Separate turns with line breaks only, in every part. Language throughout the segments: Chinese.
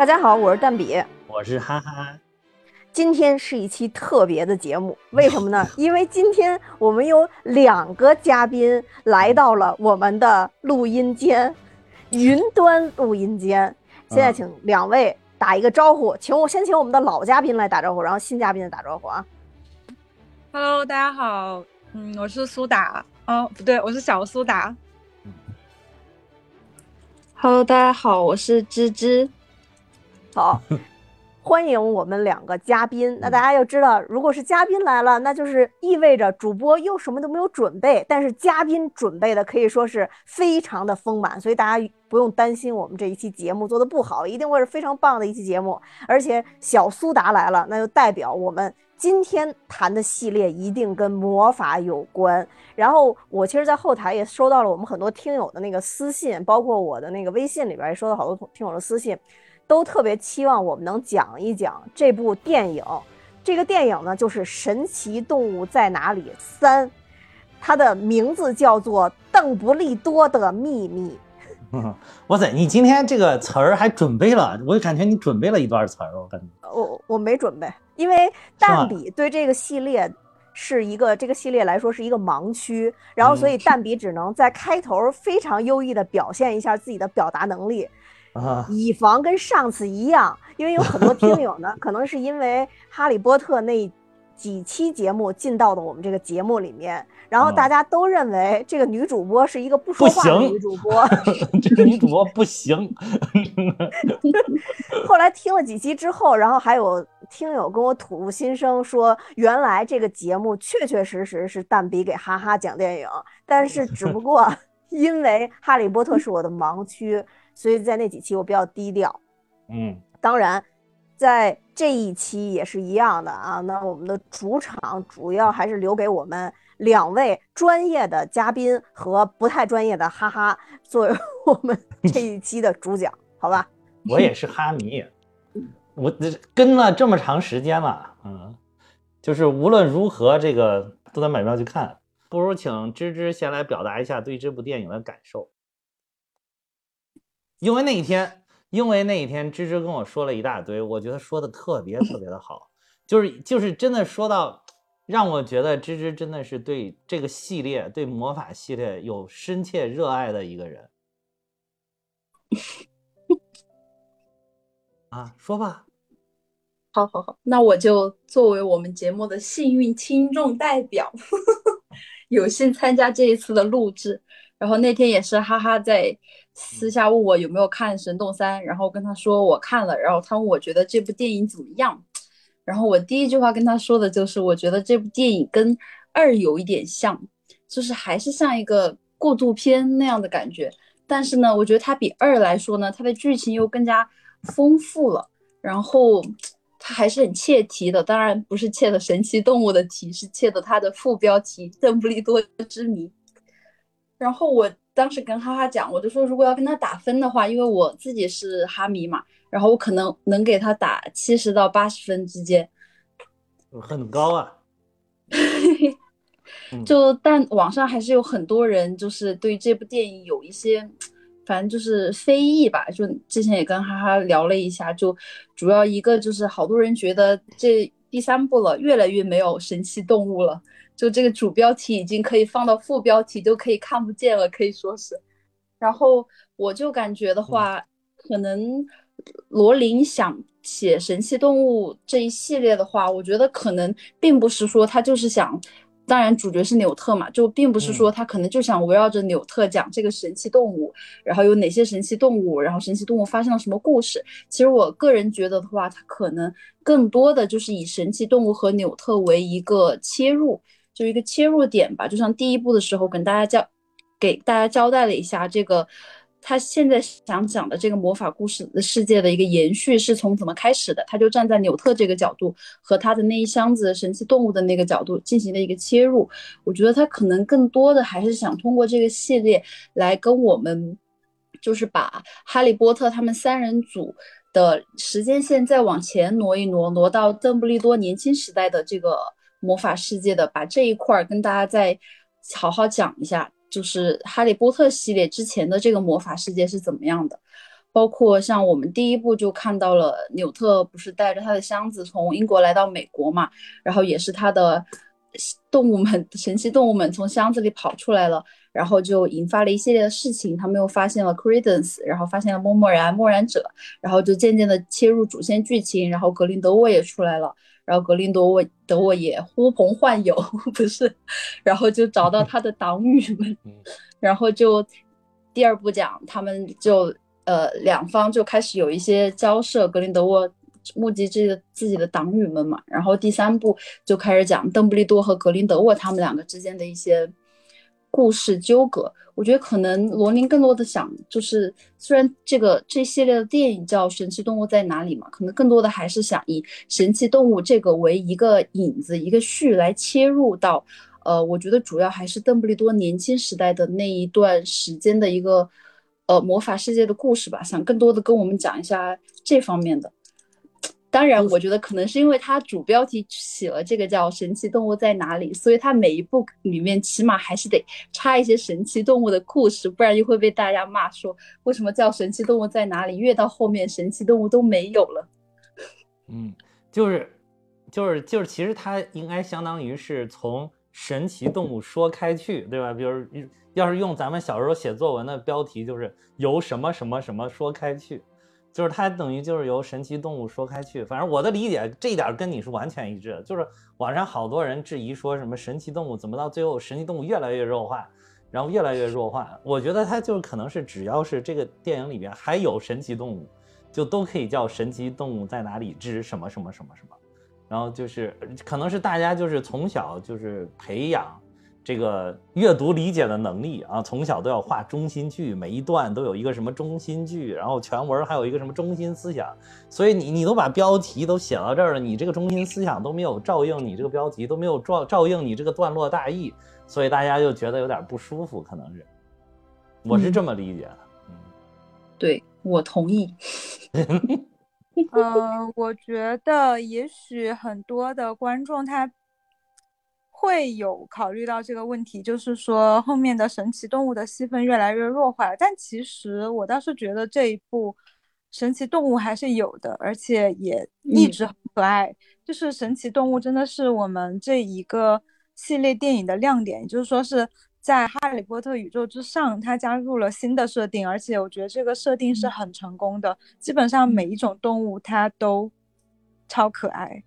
大家好，我是蛋比，
我是哈哈。
今天是一期特别的节目，为什么呢？因为今天我们有两个嘉宾来到了我们的录音间，云端录音间。现在请两位打一个招呼，请我先请我们的老嘉宾来打招呼，然后新嘉宾打招呼啊。
Hello，大家好，嗯，我是苏打，哦，不对，我是小苏打。
Hello，大家好，我是芝芝。
好。欢迎我们两个嘉宾。那大家要知道，如果是嘉宾来了，那就是意味着主播又什么都没有准备。但是嘉宾准备的可以说是非常的丰满，所以大家不用担心我们这一期节目做的不好，一定会是非常棒的一期节目。而且小苏达来了，那就代表我们今天谈的系列一定跟魔法有关。然后我其实，在后台也收到了我们很多听友的那个私信，包括我的那个微信里边也收到好多听友的私信。都特别期望我们能讲一讲这部电影。这个电影呢，就是《神奇动物在哪里三》，它的名字叫做《邓布利多的秘密》。
哇塞，你今天这个词儿还准备了？我感觉你准备了一段词儿。我感觉
我我没准备，因为蛋比对这个系列是一个这个系列来说是一个盲区，然后所以蛋比只能在开头非常优异的表现一下自己的表达能力。
啊，
以防跟上次一样，因为有很多听友呢，可能是因为《哈利波特》那几期节目进到的我们这个节目里面，然后大家都认为这个女主播是一个不说话的女主播，
这个女主播不行。
后来听了几期之后，然后还有听友跟我吐露心声，说原来这个节目确确实实是蛋比给哈哈讲电影，但是只不过因为《哈利波特》是我的盲区。所以在那几期我比较低调，
嗯，
当然，在这一期也是一样的啊。那我们的主场主要还是留给我们两位专业的嘉宾和不太专业的哈哈作为 我们 这一期的主讲，好吧？
我也是哈迷，我跟了这么长时间了，嗯，就是无论如何这个都得买票去看。不如请芝芝先来表达一下对这部电影的感受。因为那一天，因为那一天，芝芝跟我说了一大堆，我觉得说的特别特别的好，就是就是真的说到，让我觉得芝芝真的是对这个系列，对魔法系列有深切热爱的一个人。啊，说吧。
好，好，好，那我就作为我们节目的幸运听众代表，有幸参加这一次的录制。然后那天也是哈哈在私下问我有没有看《神动三》，然后跟他说我看了，然后他问我觉得这部电影怎么样，然后我第一句话跟他说的就是我觉得这部电影跟二有一点像，就是还是像一个过渡片那样的感觉，但是呢，我觉得它比二来说呢，它的剧情又更加丰富了，然后它还是很切题的，当然不是切的神奇动物的题，是切的它的副标题《邓布利多之谜》。然后我当时跟哈哈讲，我就说如果要跟他打分的话，因为我自己是哈迷嘛，然后我可能能给他打七十到八十分之间，
很高啊。
就但网上还是有很多人就是对这部电影有一些，反正就是非议吧。就之前也跟哈哈聊了一下，就主要一个就是好多人觉得这第三部了越来越没有神奇动物了。就这个主标题已经可以放到副标题都可以看不见了，可以说是。然后我就感觉的话，可能罗琳想写神奇动物这一系列的话，我觉得可能并不是说他就是想，当然主角是纽特嘛，就并不是说他可能就想围绕着纽特讲这个神奇动物，然后有哪些神奇动物，然后神奇动物发生了什么故事。其实我个人觉得的话，他可能更多的就是以神奇动物和纽特为一个切入。就一个切入点吧，就像第一部的时候跟大家交，给大家交代了一下这个他现在想讲的这个魔法故事的世界的一个延续是从怎么开始的，他就站在纽特这个角度和他的那一箱子神奇动物的那个角度进行了一个切入。我觉得他可能更多的还是想通过这个系列来跟我们，就是把哈利波特他们三人组的时间线再往前挪一挪，挪到邓布利多年轻时代的这个。魔法世界的，把这一块儿跟大家再好好讲一下，就是《哈利波特》系列之前的这个魔法世界是怎么样的。包括像我们第一部就看到了纽特不是带着他的箱子从英国来到美国嘛，然后也是他的动物们神奇动物们从箱子里跑出来了，然后就引发了一系列的事情。他们又发现了 Credence，然后发现了默默然、默然者，然后就渐渐的切入主线剧情，然后格林德沃也出来了，然后格林德沃德沃也呼朋唤友，不是，然后就找到他的党羽们，然后就第二部讲他们就。呃，两方就开始有一些交涉，格林德沃募集自己的自己的党羽们嘛，然后第三部就开始讲邓布利多和格林德沃他们两个之间的一些故事纠葛。我觉得可能罗琳更多的想，就是虽然这个这系列的电影叫《神奇动物在哪里》嘛，可能更多的还是想以神奇动物这个为一个引子，一个序来切入到，呃，我觉得主要还是邓布利多年轻时代的那一段时间的一个。呃，魔法世界的故事吧，想更多的跟我们讲一下这方面的。当然，我觉得可能是因为它主标题起了这个叫“神奇动物在哪里”，所以它每一部里面起码还是得插一些神奇动物的故事，不然就会被大家骂说为什么叫“神奇动物在哪里”？越到后面，神奇动物都没有了。
嗯，就是，就是，就是，其实它应该相当于是从神奇动物说开去，对吧？比如。要是用咱们小时候写作文的标题，就是由什么什么什么说开去，就是它等于就是由神奇动物说开去。反正我的理解这一点跟你是完全一致的。就是网上好多人质疑说什么神奇动物怎么到最后神奇动物越来越弱化，然后越来越弱化。我觉得它就可能是只要是这个电影里边还有神奇动物，就都可以叫神奇动物在哪里之什么什么什么什么。然后就是可能是大家就是从小就是培养。这个阅读理解的能力啊，从小都要画中心句，每一段都有一个什么中心句，然后全文还有一个什么中心思想，所以你你都把标题都写到这儿了，你这个中心思想都没有照应你这个标题，都没有照照应你这个段落大意，所以大家就觉得有点不舒服，可能是，我是这么理解的，
嗯，对我同意，
嗯，我觉得也许很多的观众他。会有考虑到这个问题，就是说后面的神奇动物的戏份越来越弱化了。但其实我倒是觉得这一部神奇动物还是有的，而且也一直很可爱。就是神奇动物真的是我们这一个系列电影的亮点，也就是说是在哈利波特宇宙之上，它加入了新的设定，而且我觉得这个设定是很成功的。基本上每一种动物它都超可爱，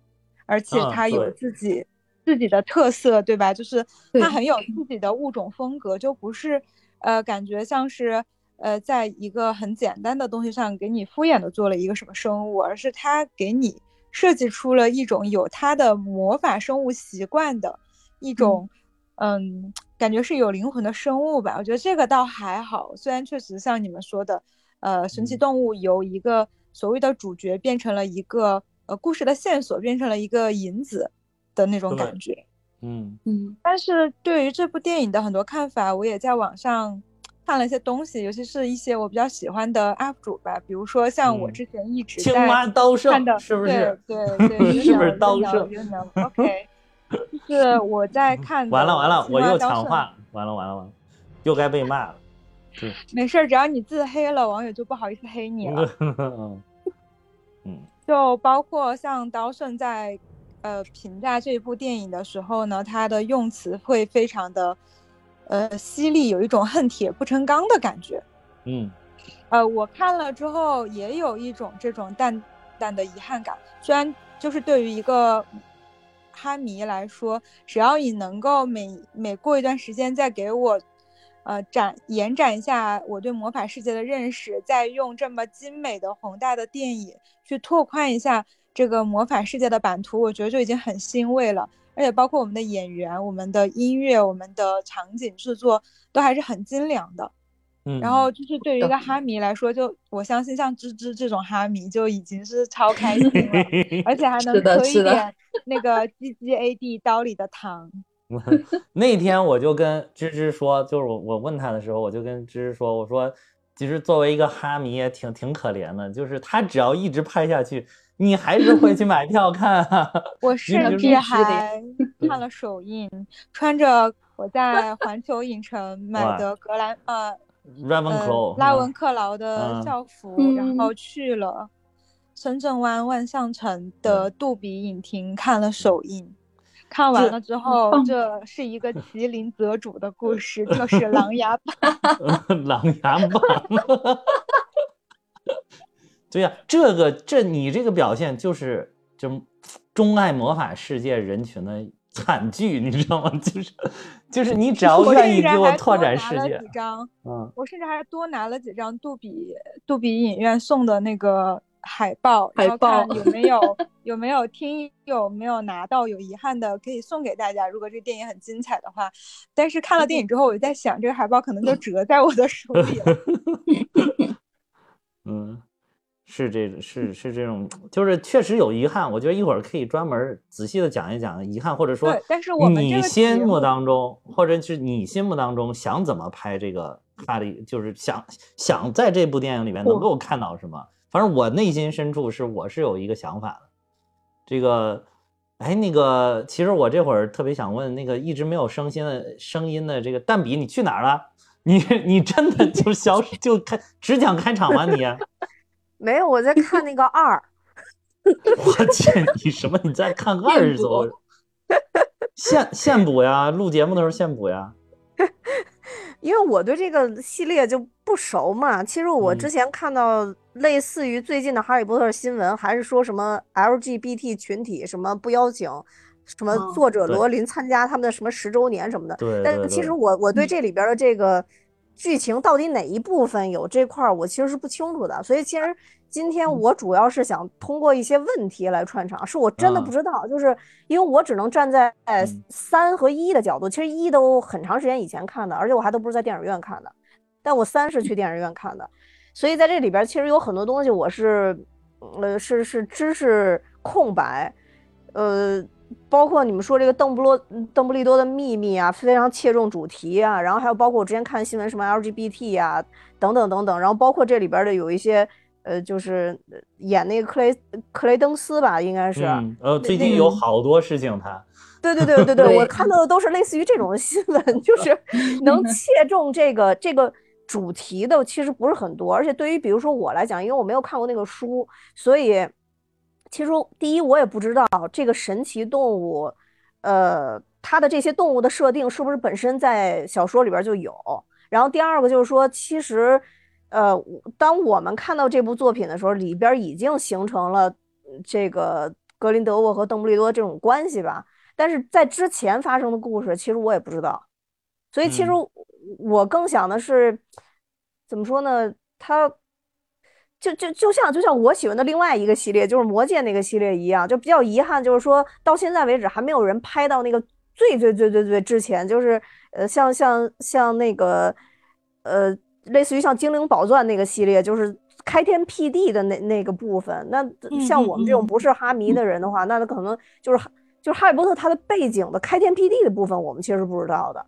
而且它有自己。自己的特色，对吧？就是它很有自己的物种风格，就不是，呃，感觉像是，呃，在一个很简单的东西上给你敷衍的做了一个什么生物，而是它给你设计出了一种有它的魔法生物习惯的一种，嗯，感觉是有灵魂的生物吧。我觉得这个倒还好，虽然确实像你们说的，呃，神奇动物由一个所谓的主角变成了一个呃故事的线索，变成了一个引子。的那种感觉，
嗯
嗯，但是对于这部电影的很多看法，我也在网上看了一些东西，尤其是一些我比较喜欢的 UP 主吧，比如说像我之前一直
青蛙刀圣，是不是？
对 对，
是不是刀圣
？OK，就是我在看。
完了完了，我又抢话，完了完了完了，又该被骂了。
没事，只要你自黑了，网友就不好意思黑你了。
嗯，
就包括像刀圣在。呃，评价这部电影的时候呢，他的用词会非常的，呃，犀利，有一种恨铁不成钢的感觉。
嗯，
呃，我看了之后也有一种这种淡淡的遗憾感。虽然就是对于一个哈迷来说，只要你能够每每过一段时间再给我，呃，展延展一下我对魔法世界的认识，再用这么精美的宏大的电影去拓宽一下。这个魔法世界的版图，我觉得就已经很欣慰了，而且包括我们的演员、我们的音乐、我们的场景制作都还是很精良的。
嗯，
然后就是对于一个哈迷来说，就我相信像芝芝这种哈迷就已经是超开心了，而且还能喝一点那个 G G A D 刀里的糖。
那天我就跟芝芝说，就是我我问他的时候，我就跟芝芝说，我说其实作为一个哈迷也挺挺可怜的，就是他只要一直拍下去。你还是会去买票看，
我甚至还看了首映，穿着我在环球影城 买的格兰呃
Ravenclaw
呃、拉
嗯
文克劳的
嗯
校服，
嗯
然后去了深圳湾万象城的杜比影厅看了首映。看完了之后，这是一个麒麟择主的故事，就是《琅琊榜》。
琅琊榜。对呀、这个这你这个表现就是就钟爱魔法世界人群的惨剧，你知道吗？就是就是你只要
我
愿意
甚至还
给我拓展世界
几，张，
嗯，
我甚至还多拿了几张杜比杜比影院送的那个海报，
海
然后看
报
有没有有没有听有没有拿到有遗憾的可以送给大家。如果这电影很精彩的话，但是看了电影之后，我就在想，这个海报可能就 折在我的手里了。
嗯，是这是是这种，就是确实有遗憾。我觉得一会儿可以专门仔细的讲一讲遗憾，或者说
但是我们
你心目当中，或者是你心目当中想怎么拍这个哈利，就是想想在这部电影里面能够看到什么。反正我内心深处是我是有一个想法的。这个，哎，那个，其实我这会儿特别想问那个一直没有声音的声音的这个蛋比，你去哪儿了？你你真的就消失 就开只讲开场吗你？
没有，我在看那个二，
我去，你什么？你在看二是怎么？现现补呀，录节目的时候现补呀。
因为我对这个系列就不熟嘛。其实我之
嗯
前看到类似于最近的《哈利波特》新闻，还是说什么 LGBT 群体什么不邀请什么作者罗琳参加他们的什么十周年什么的。
对
但是其实我我对这里边的这个剧情到底哪一部分有这块儿，我其实是不清楚的。所以其实今天我主要是想通过一些问题来串场，是我真的
嗯
不知道，就是因为我只能站在
嗯
三和一的角度，其实一都很长时间以前看的，而且我还都不是在电影院看的，但我三是去电影院看的，所以在这里边其实有很多东西我是呃是是知识空白，呃。包括你们说这个邓布洛邓布利多的秘密啊，非常切中主题啊，然后还有包括我之前看新闻什么 LGBT 啊，等等等等，然后包括这里边的有一些呃，就是呃演那个克雷克雷登斯吧，应该是，
嗯，呃，最近有好多事情他，
对对对对对，我看到的都是类似于这种新闻，就是能切中这个这个主题的其实不是很多，而且对于比如说我来讲，因为我没有看过那个书，所以其实第一我也不知道这个神奇动物，呃，它的这些动物的设定是不是本身在小说里边就有，然后第二个就是说，其实呃，当我们看到这部作品的时候，里边已经形成了呃这个格林德沃和邓布利多这种关系吧。但是在之前发生的故事，其实我也不知道，所以其实
嗯
我更想的是，怎么说呢？他就就就像就像我喜欢的另外一个系列，就是魔戒那个系列一样，就比较遗憾，就是说到现在为止还没有人拍到那个最最最最最之前，就是呃像像像那个呃类似于像精灵宝钻那个系列，就是开天辟地的那那个部分。那像
嗯
我们这种
嗯
不是哈迷的人的话，那他可能就是就是哈利波特它的背景的开天辟地的部分，我们其实不知道的。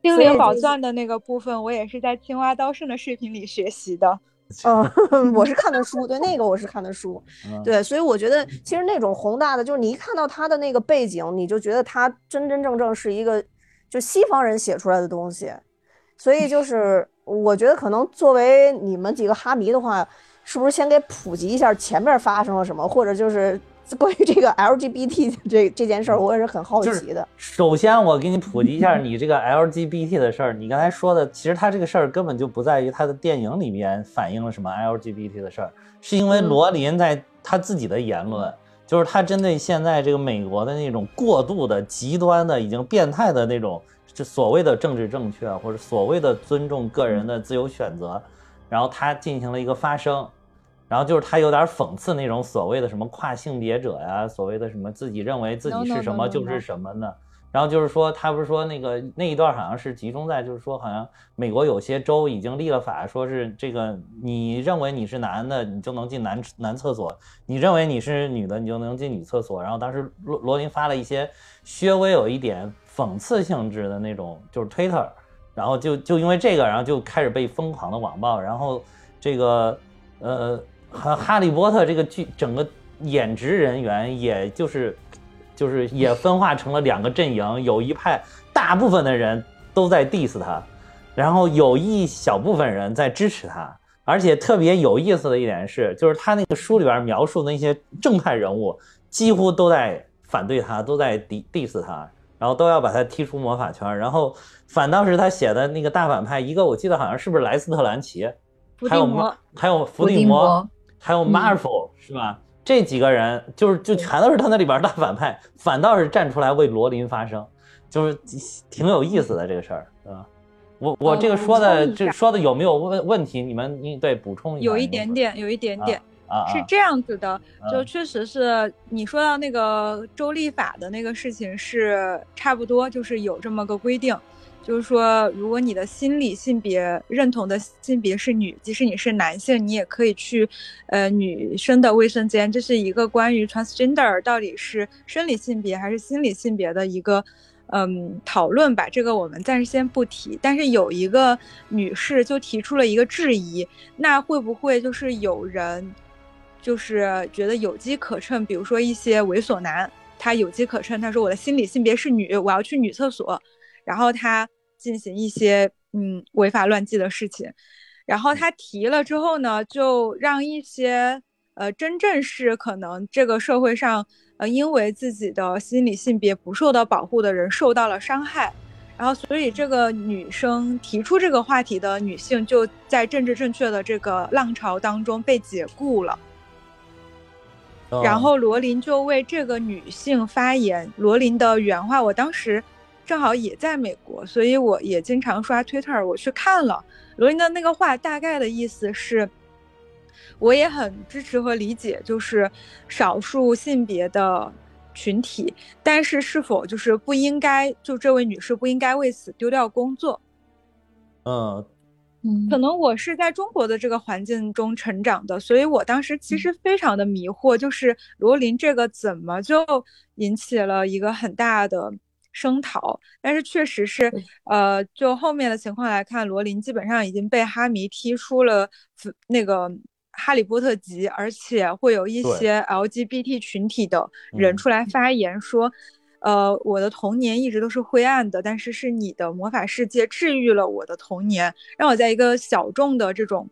精灵宝钻的那个部分，我也是在青蛙刀圣的视频里学习的。
嗯，我是看的书，对 那个我是看的书，
嗯，
对，所以我觉得其实那种宏大的，就是你一看到他的那个背景，你就觉得他真真正正是一个就西方人写出来的东西，所以就是 我觉得可能作为你们几个哈迷的话，是不是先给普及一下前面发生了什么，或者就是 关于这个 LGBT 这这件事儿，我也是很好奇的。
首先，我给你普及一下你这个 LGBT 的事儿。你刚才说的，其实他这个事儿根本就不在于他的电影里面反映了什么 LGBT 的事儿，是因为
嗯
罗琳在他自己的言论，就是他针对现在这个美国的那种过度的、极端的、已经变态的那种，就所谓的政治正确或者所谓的尊重个人的自由选择，然后他进行了一个发声。然后就是他有点讽刺那种所谓的什么跨性别者呀，所谓的什么自己认为自己是什么就是什么呢？然后就是说，他不是说那个那一段好像是集中在，就是说好像美国有些州已经立了法，说是这个你认为你是男的，你就能进男男厕所；你认为你是女的，你就能进女厕所。然后当时罗罗琳发了一些稍微有一点讽刺性质的那种，就是 Twitter，然后就就因为这个，然后就开始被疯狂的网暴，然后这个呃哈哈利波特这个剧整个演职人员，也就是就是也分化成了两个阵营，有一派大部分的人都在 diss 他，然后有一小部分人在支持他，而且特别有意思的一点是，就是他那个书里边描述的那些正派人物，几乎都在反对他，都在 dis diss 他，然后都要把他踢出魔法圈，然后反倒是他写的那个大反派，一个我记得好像是不是莱斯特兰奇，还有马还有伏地魔，还有 Marvel 是吧？这几个人就是就全都是他那里边大反派，反倒是站出来为罗琳发声，就是挺有意思的这个事儿，对吧？我我这个说的这说的有没有问问题？你们你对补充一下。
有一点点，有一点点
啊，
是这样子的，就确实是你说到那个州立法的那个事情是差不多，就是有这么个规定。就是说，如果你的心理性别认同的性别是女，即使你是男性，你也可以去，呃，女生的卫生间。这是一个关于 transgender 到底是生理性别还是心理性别的一个，嗯，讨论吧。这个我们暂时先不提。但是有一个女士就提出了一个质疑，那会不会就是有人，就是觉得有机可乘？比如说一些猥琐男，他有机可乘，他说我的心理性别是女，我要去女厕所，然后他。进行一些嗯违法乱纪的事情，然后他提了之后呢，就让一些呃真正是可能这个社会上呃因为自己的心理性别不受到保护的人受到了伤害，然后所以这个女生提出这个话题的女性就在政治正确的这个浪潮当中被解雇了，然后罗琳就为这个女性发言，罗琳的原话我当时。正好也在美国，所以我也经常刷 Twitter。我去看了罗琳的那个话，大概的意思是，我也很支持和理解，就是少数性别的群体，但是是否就是不应该，就这位女士不应该为此丢掉工作？
嗯
嗯，可能我是在中国的这个环境中成长的，所以我当时其实非常的迷惑，就是罗琳这个怎么就引起了一个很大的。声讨，但是确实是，呃，就后面的情况来看，罗琳基本上已经被哈迷踢出了那个《哈利波特》集，而且会有一些 LGBT 群体的人出来发言说，呃，我的童年一直都是灰暗的，但是是你的魔法世界治愈了我的童年，让我在一个小众的这种，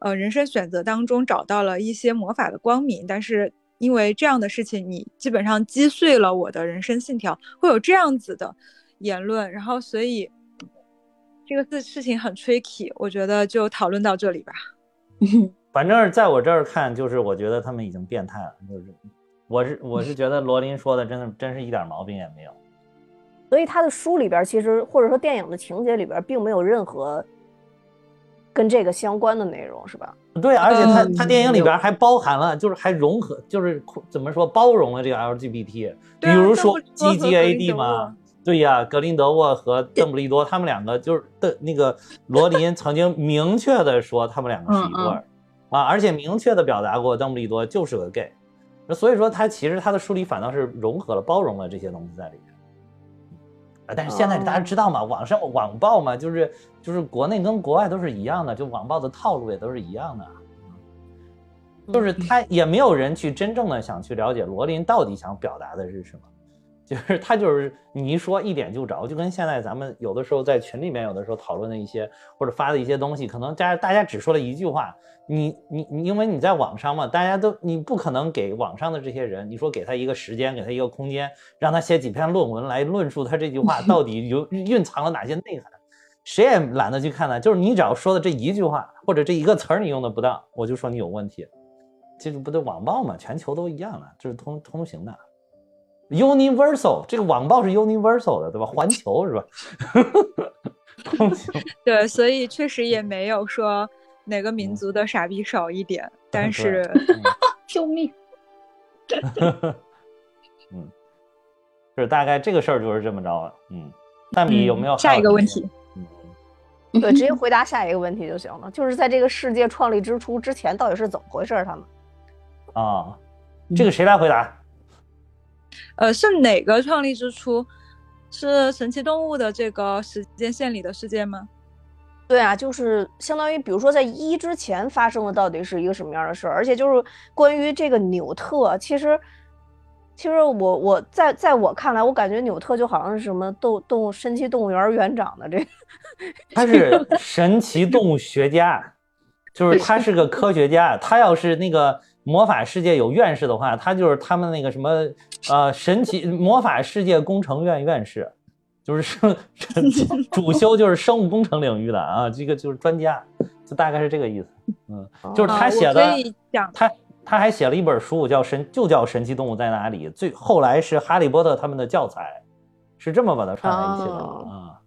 呃，人生选择当中找到了一些魔法的光明，但是。因为这样的事情，你基本上击碎了我的人生信条，会有这样子的言论，然后所以这个事事情很 tricky，我觉得就讨论到这里吧。
反正在我这儿看，就是我觉得他们已经变态了，就是我是我是觉得罗琳说的真的真是一点毛病也没有。
所以他的书里边，其实或者说电影的情节里边，并没有任何。跟这个相关的内容是吧？
对，而且他他电影里边还包含了，就是还融合，就是怎么说包容了这个 LGBT，比如说 G G A D 嘛，对呀，格林德沃和邓布利多他们两个就是的那个罗琳曾经明确的说他们两个是一对儿啊，而且明确的表达过邓布利多就是个 gay，所以说他其实他的书里反倒是融合了包容了这些东西在里面。啊但是现在大家知道嘛，网上网暴嘛，就是就是国内跟国外都是一样的，就网暴的套路也都是一样的，就是他也没有人去真正的想去了解罗琳到底想表达的是什么，就是他就是你一说一点就着，就跟现在咱们有的时候在群里面有的时候讨论的一些或者发的一些东西，可能大家大家只说了一句话。你你你，因为你在网上嘛，大家都你不可能给网上的这些人，你说给他一个时间，给他一个空间，让他写几篇论文来论述他这句话到底有 蕴藏了哪些内涵，谁也懒得去看呢。就是你只要说的这一句话或者这一个词儿你用的不当，我就说你有问题。这个不对，网暴嘛，全球都一样了，这是通通行的，universal。这个网暴是 universal 的，对吧？环球是吧？通行。
对，所以确实也没有说。哪个民族的傻逼少一点？但是，
救命！
嗯，就是大概这个事儿就是这么着了。嗯，大米有没有
下一个问题？
嗯，对，直接回答下一个问题就行了。就是在这个世界创立之初之前，到底是怎么回事？他们
啊，这个谁来回答？
呃，是哪个创立之初？是神奇动物的这个时间线里的世界吗？
对啊，就是相当于，比如说在一之前发生的到底是一个什么样的事儿，而且就是关于这个纽特，其实其实我我在在我看来，我感觉纽特就好像是什么动动物神奇动物园园长的这个，
他是神奇动物学家，就是他是个科学家。他要是那个魔法世界有院士的话，他就是他们那个什么呃神奇魔法世界工程院院士，就是生 主修就是生物工程领域的啊，这个就是专家，就大概是这个意思。嗯，就是他写的，他他还写了一本书，叫神就叫《神奇动物在哪里》，最后来是哈利波特他们的教材，是这么把它串在一起的
哦
啊。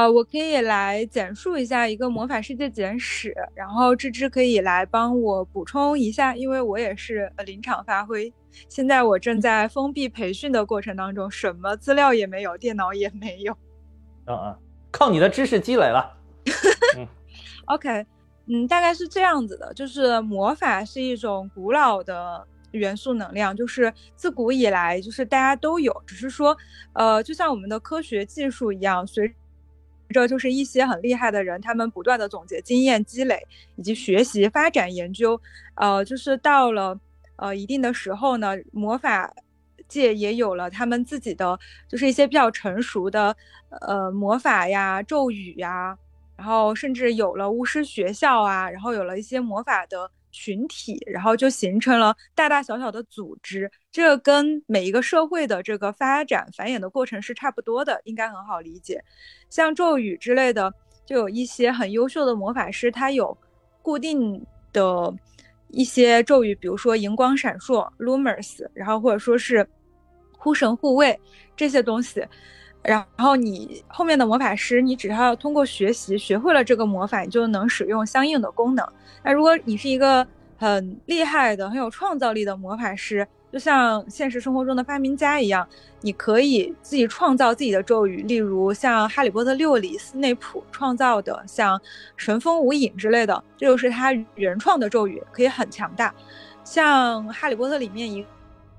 呃，我可以来简述一下一个魔法世界简史，然后芝芝可以来帮我补充一下，因为我也是呃临场发挥。现在我正在封闭培训的过程当中，什么资料也没有，电脑也没有。
啊啊，靠你的知识积累了。
OK，嗯，大概是这样子的，就是魔法是一种古老的元素能量，就是自古以来就是大家都有，只是说，呃，就像我们的科学技术一样，随着就是一些很厉害的人，他们不断的总结经验积累以及学习发展研究，呃，就是到了呃一定的时候呢，魔法界也有了他们自己的，就是一些比较成熟的呃魔法呀、咒语呀。然后甚至有了巫师学校啊，然后有了一些魔法的群体，然后就形成了大大小小的组织。这跟每一个社会的这个发展繁衍的过程是差不多的，应该很好理解。像咒语之类的，就有一些很优秀的魔法师，他有固定的一些咒语，比如说荧光闪烁 （Lumers），然后或者说是呼神护卫这些东西。然后你后面的魔法师，你只要通过学习学会了这个魔法，你就能使用相应的功能。那如果你是一个很厉害的、很有创造力的魔法师，就像现实生活中的发明家一样，你可以自己创造自己的咒语，例如像《哈利波特六》里斯内普创造的，像神风无影之类的，这就是他原创的咒语，可以很强大。像《哈利波特》里面一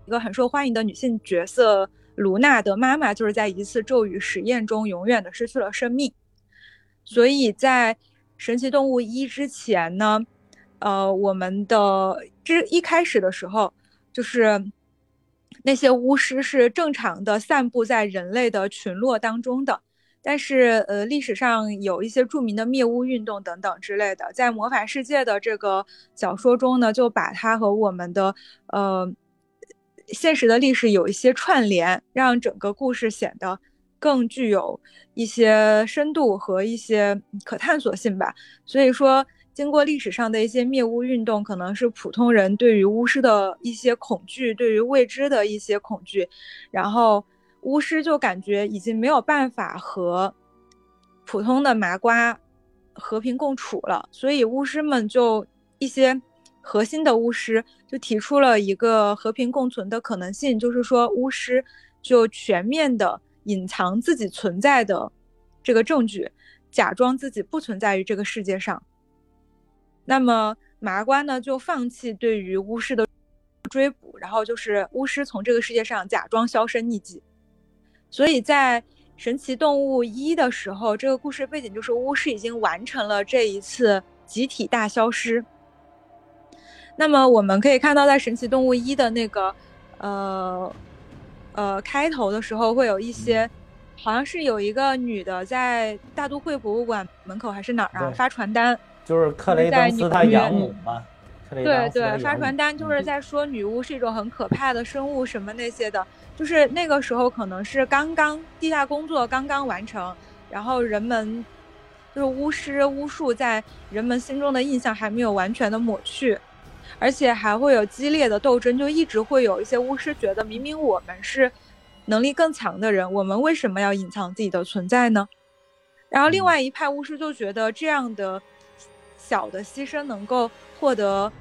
一个很受欢迎的女性角色。卢娜的妈妈就是在一次咒语实验中永远的失去了生命，所以在神奇动物一之前呢，呃，我们的之一开始的时候，就是那些巫师是正常的散布在人类的群落当中的，但是呃，历史上有一些著名的灭巫运动等等之类的，在魔法世界的这个小说中呢，就把它和我们的呃。现实的历史有一些串联，让整个故事显得更具有一些深度和一些可探索性吧。所以说，经过历史上的一些灭巫运动，可能是普通人对于巫师的一些恐惧，对于未知的一些恐惧，然后巫师就感觉已经没有办法和普通的麻瓜和平共处了，所以巫师们就一些。核心的巫师就提出了一个和平共存的可能性，就是说巫师就全面的隐藏自己存在的这个证据，假装自己不存在于这个世界上。那么麻瓜呢就放弃对于巫师的追捕，然后就是巫师从这个世界上假装销声匿迹。所以在神奇动物一的时候，这个故事背景就是巫师已经完成了这一次集体大消失。那么我们可以看到，在《神奇动物一》的那个，呃，呃开头的时候，会有一些，好像是有一个女的在大都会博物馆门口还是哪儿啊发传单，
就是克雷登斯他养母嘛。
对对，发传单就是在说女巫是一种很可怕的生物，什么那些的，就是那个时候可能是刚刚地下工作刚刚完成，然后人们就是巫师巫术在人们心中的印象还没有完全的抹去。而且还会有激烈的斗争，就一直会有一些巫师觉得，明明我们是能力更强的人，我们为什么要隐藏自己的存在呢？然后另外一派巫师就觉得这样的小的牺牲能够获得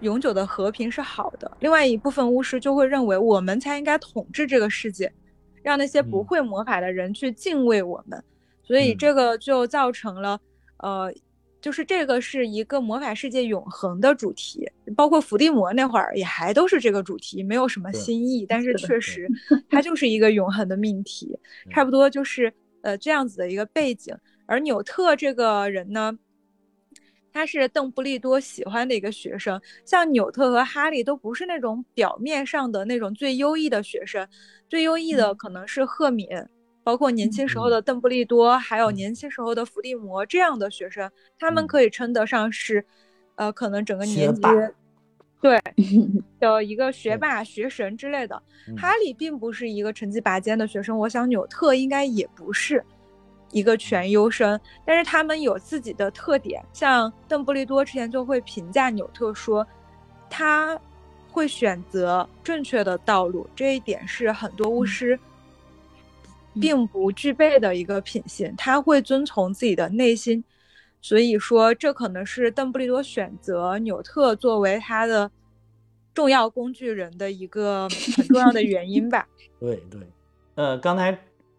永久的和平是好的。另外一部分巫师就会认为，我们才应该统治这个世界，让那些不会魔法的人去敬畏我们。所以这个就造成了，呃。就是这个是一个魔法世界永恒的主题，包括伏地魔那会儿也还都是这个主题，没有什么新意。但是确实，它就是一个永恒的命题，差不多就是呃这样子的一个背景。而纽特这个人呢，他是邓布利多喜欢的一个学生。像纽特和哈利都不是那种表面上的那种最优异的学生，最优异的可能是赫敏，包括年轻时候的邓布利多，还有年轻时候的伏地魔这样的学生，他们可以称得上是，呃，可能整个年级。对 的一个学霸、学神之类的，哈利并不是一个成绩拔尖的学生。我想纽特应该也不是一个全优生，但是他们有自己的特点。像邓布利多之前就会评价纽特说，他会选择正确的道路，这一点是很多巫师并不具备的一个品性。他会遵从自己的内心。所以说，这可能是邓布利多选择纽特作为他的重要工具人的一个很重要的原因吧。
对对，呃，刚才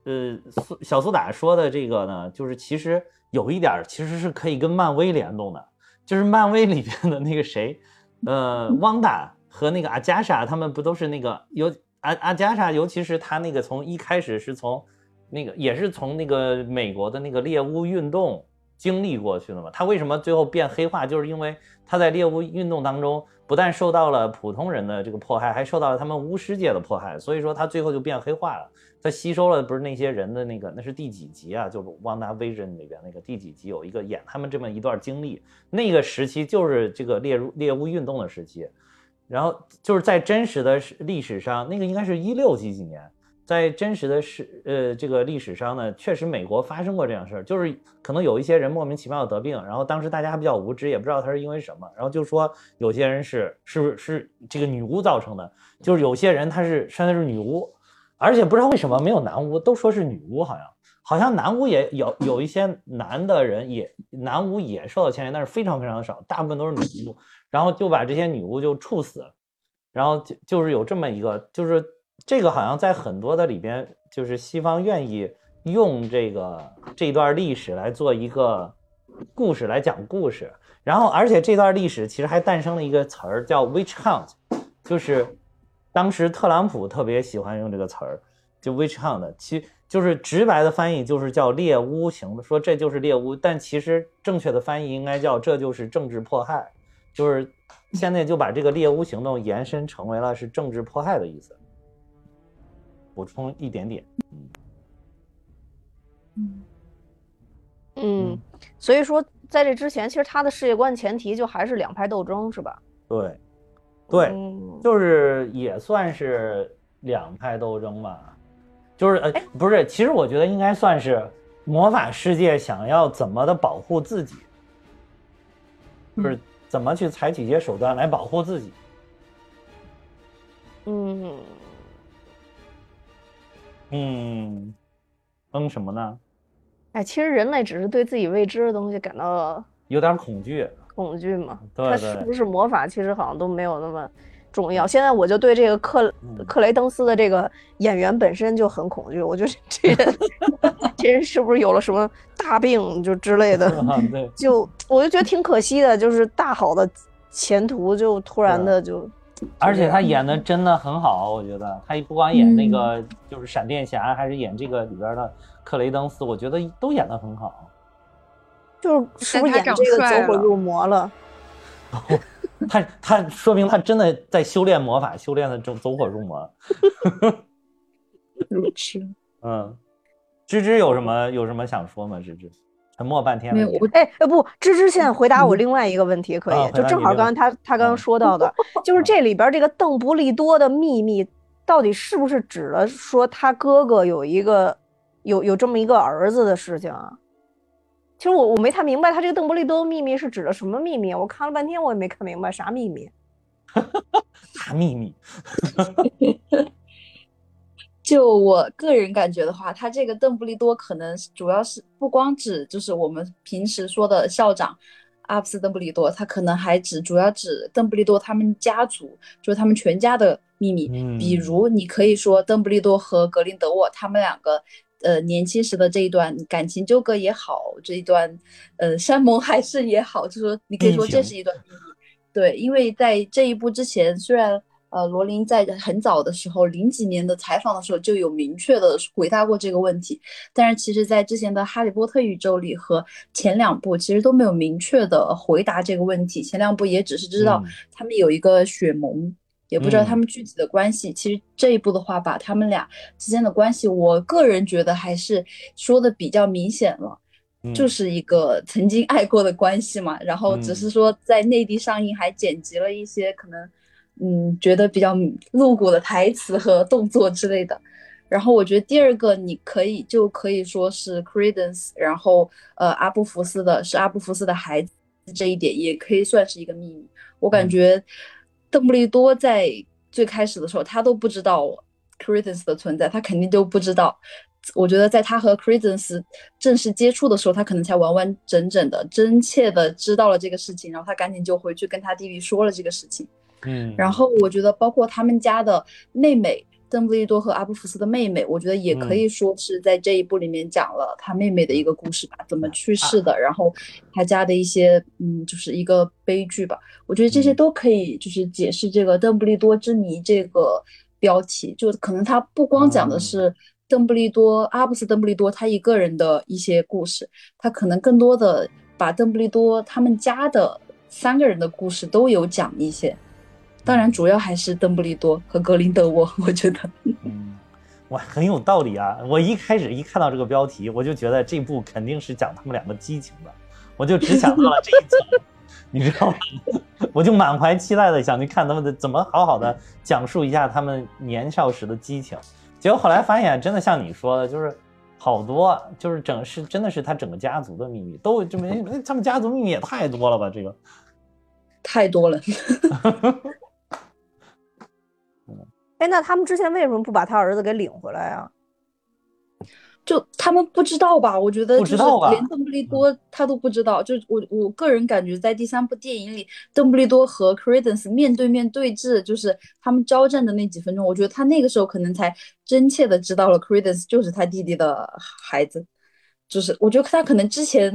呃苏小苏打说的这个呢，就是其实有一点其实是可以跟漫威联动的，就是漫威里边的那个谁，呃，汪达和那个阿加莎，他们不都是那个有阿阿加莎，尤其是他那个从一开始是从那个也是从那个美国的那个猎巫运动。经历过去的嘛，他为什么最后变黑化？就是因为他在猎巫运动当中，不但受到了普通人的这个迫害，还受到了他们巫师界的迫害。所以说他最后就变黑化了。他吸收了不是那些人的那个，那是第几集啊？就是《旺达 Vision》里边那个第几集有一个演他们这么一段经历。那个时期就是这个猎猎巫运动的时期，然后就是在真实的历史上，那个应该是一六几几年。在真实的是呃这个历史上呢，确实美国发生过这样事儿，就是可能有一些人莫名其妙的得病，然后当时大家还比较无知，也不知道他是因为什么，然后就说有些人是是不是是这个女巫造成的，就是有些人他是真的是女巫，而且不知道为什么没有男巫，都说是女巫，好像好像男巫也有有一些男的人也男巫也受到牵连，但是非常非常的少，大部分都是女巫，然后就把这些女巫就处死，然后就就是有这么一个就是。这个好像在很多的里边，就是西方愿意用这个这段历史来做一个故事来讲故事，然后而且这段历史其实还诞生了一个词儿叫 witch hunt，就是当时特朗普特别喜欢用这个词儿，就 witch hunt，其就是直白的翻译就是叫猎巫型的说这就是猎巫，但其实正确的翻译应该叫这就是政治迫害，就是现在就把这个猎巫行动延伸成为了是政治迫害的意思。补充一点点，
嗯嗯所以说在这之前，其实他的世界观前提就还是两派斗争，是吧？
对，对，就是也算是两派斗争吧。就是呃，不是，其实我觉得应该算是魔法世界想要怎么的保护自己，就是怎么去采取一些手段来保护自己。
嗯。
嗯，嗯什么呢？
哎，其实人类只是对自己未知的东西感到
有点恐惧，
恐惧嘛。
对对。
他是不是魔法，其实好像都没有那么重要。现在我就对这个克克雷登斯的这个演员本身就很恐惧。我觉得 这人这人是不是有了什么大病就之类的？
对。
就我就觉得挺可惜的，就是大好的前途就突然的就。
而且他演的真的很好，我觉得他不光演那个就是闪电侠，还是演这个里边的克雷登斯，我觉得都演的很好。
就是是不是演这个走火入魔了？
他他说明他真的在修炼魔法，修炼的走走火入魔。
如此。
嗯，芝芝有什么有什么想说吗？芝芝。沉默半天了。
哎哎不，芝芝现在回答我另外一个问题可以？就正好刚刚他他刚刚说到的，就是这里边这个邓布利多的秘密，到底是不是指了说他哥哥有一个有有这么一个儿子的事情啊？其实我我没太明白，他这个邓布利多的秘密是指的什么秘密？我看了半天我也没看明白啥秘密。
啥秘密？
就我个人感觉的话，他这个邓布利多可能主要是不光指就是我们平时说的校长阿布斯邓布利多，他可能还指主要指邓布利多他们家族，就是他们全家的秘密。比如你可以说邓布利多和格林德沃他们两个，呃，年轻时的这一段感情纠葛也好，这一段呃山盟海誓也好，就说你可以说这是一段。对，因为在这一部之前，虽然。呃，罗琳在很早的时候，零几年的采访的时候就有明确的回答过这个问题。但是其实，在之前的《哈利波特》宇宙里和前两部其实都没有明确的回答这个问题。前两部也只是知道他们有一个血盟，也不知道他们具体的关系。其实这一步的话，把他们俩之间的关系，我个人觉得还是说的比较明显了，就是一个曾经爱过的关系嘛。然后只是说在内地上映还剪辑了一些可能。嗯，觉得比较露骨的台词和动作之类的。然后我觉得第二个，你可以就可以说是 Credence，然后呃，阿布福斯的是阿布福斯的孩子，这一点也可以算是一个秘密。我感觉邓布利多在最开始的时候，他都不知道 Credence 的存在，他肯定都不知道。我觉得在他和 Credence 正式接触的时候，他可能才完完整整的、真切的知道了这个事情，然后他赶紧就回去跟他弟弟说了这个事情。
嗯，
然后我觉得包括他们家的妹妹邓布利多和阿布福斯的妹妹，我觉得也可以说是在这一部里面讲了他妹妹的一个故事吧，怎么去世的，然后他家的一些嗯，就是一个悲剧吧。我觉得这些都可以就是解释这个邓布利多之谜这个标题，就可能他不光讲的是邓布利多阿布斯邓布利多他一个人的一些故事，他可能更多的把邓布利多他们家的三个人的故事都有讲一些。当然，主要还是邓布利多和格林德沃，我觉得，
嗯，哇，很有道理啊！我一开始一看到这个标题，我就觉得这部肯定是讲他们两个激情的，我就只想到了这一层，你知道吗？我就满怀期待的想去看他们的怎么好好的讲述一下他们年少时的激情。结果后来发现，真的像你说的，就是好多，就是整是真的是他整个家族的秘密，都这么他们家族秘密也太多了吧？这个
太多了。
哎，那他们之前为什么不把他儿子给领回来啊？
就他们不知道吧？我觉得就是连邓布利多他都不知道。就我我个人感觉，在第三部电影里，邓布利多和 Credence 面对面对峙，就是他们交战的那几分钟，我觉得他那个时候可能才真切的知道了 Credence 就是他弟弟的孩子。就是我觉得他可能之前，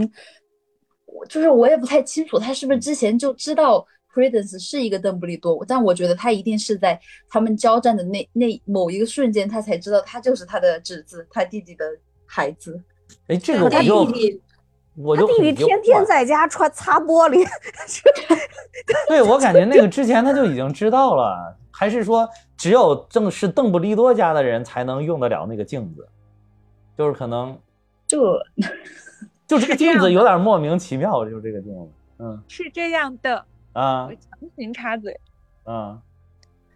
我就是我也不太清楚，他是不是之前就知道。Credence 是一个邓布利多，但我觉得他一定是在他们交战的那那某一个瞬间，他才知道他就是他的侄子，他弟弟的孩子。
哎，这个
他弟弟，
我
他弟弟天天在家穿擦玻璃。
对我感觉那个之前他就已经知道了，还是说只有正是邓布利多家的人才能用得了那个镜子？就是可能
这
就这个镜子有点莫名其妙，就是这个镜子，嗯，
是这样的。
啊，
强行插嘴，
啊，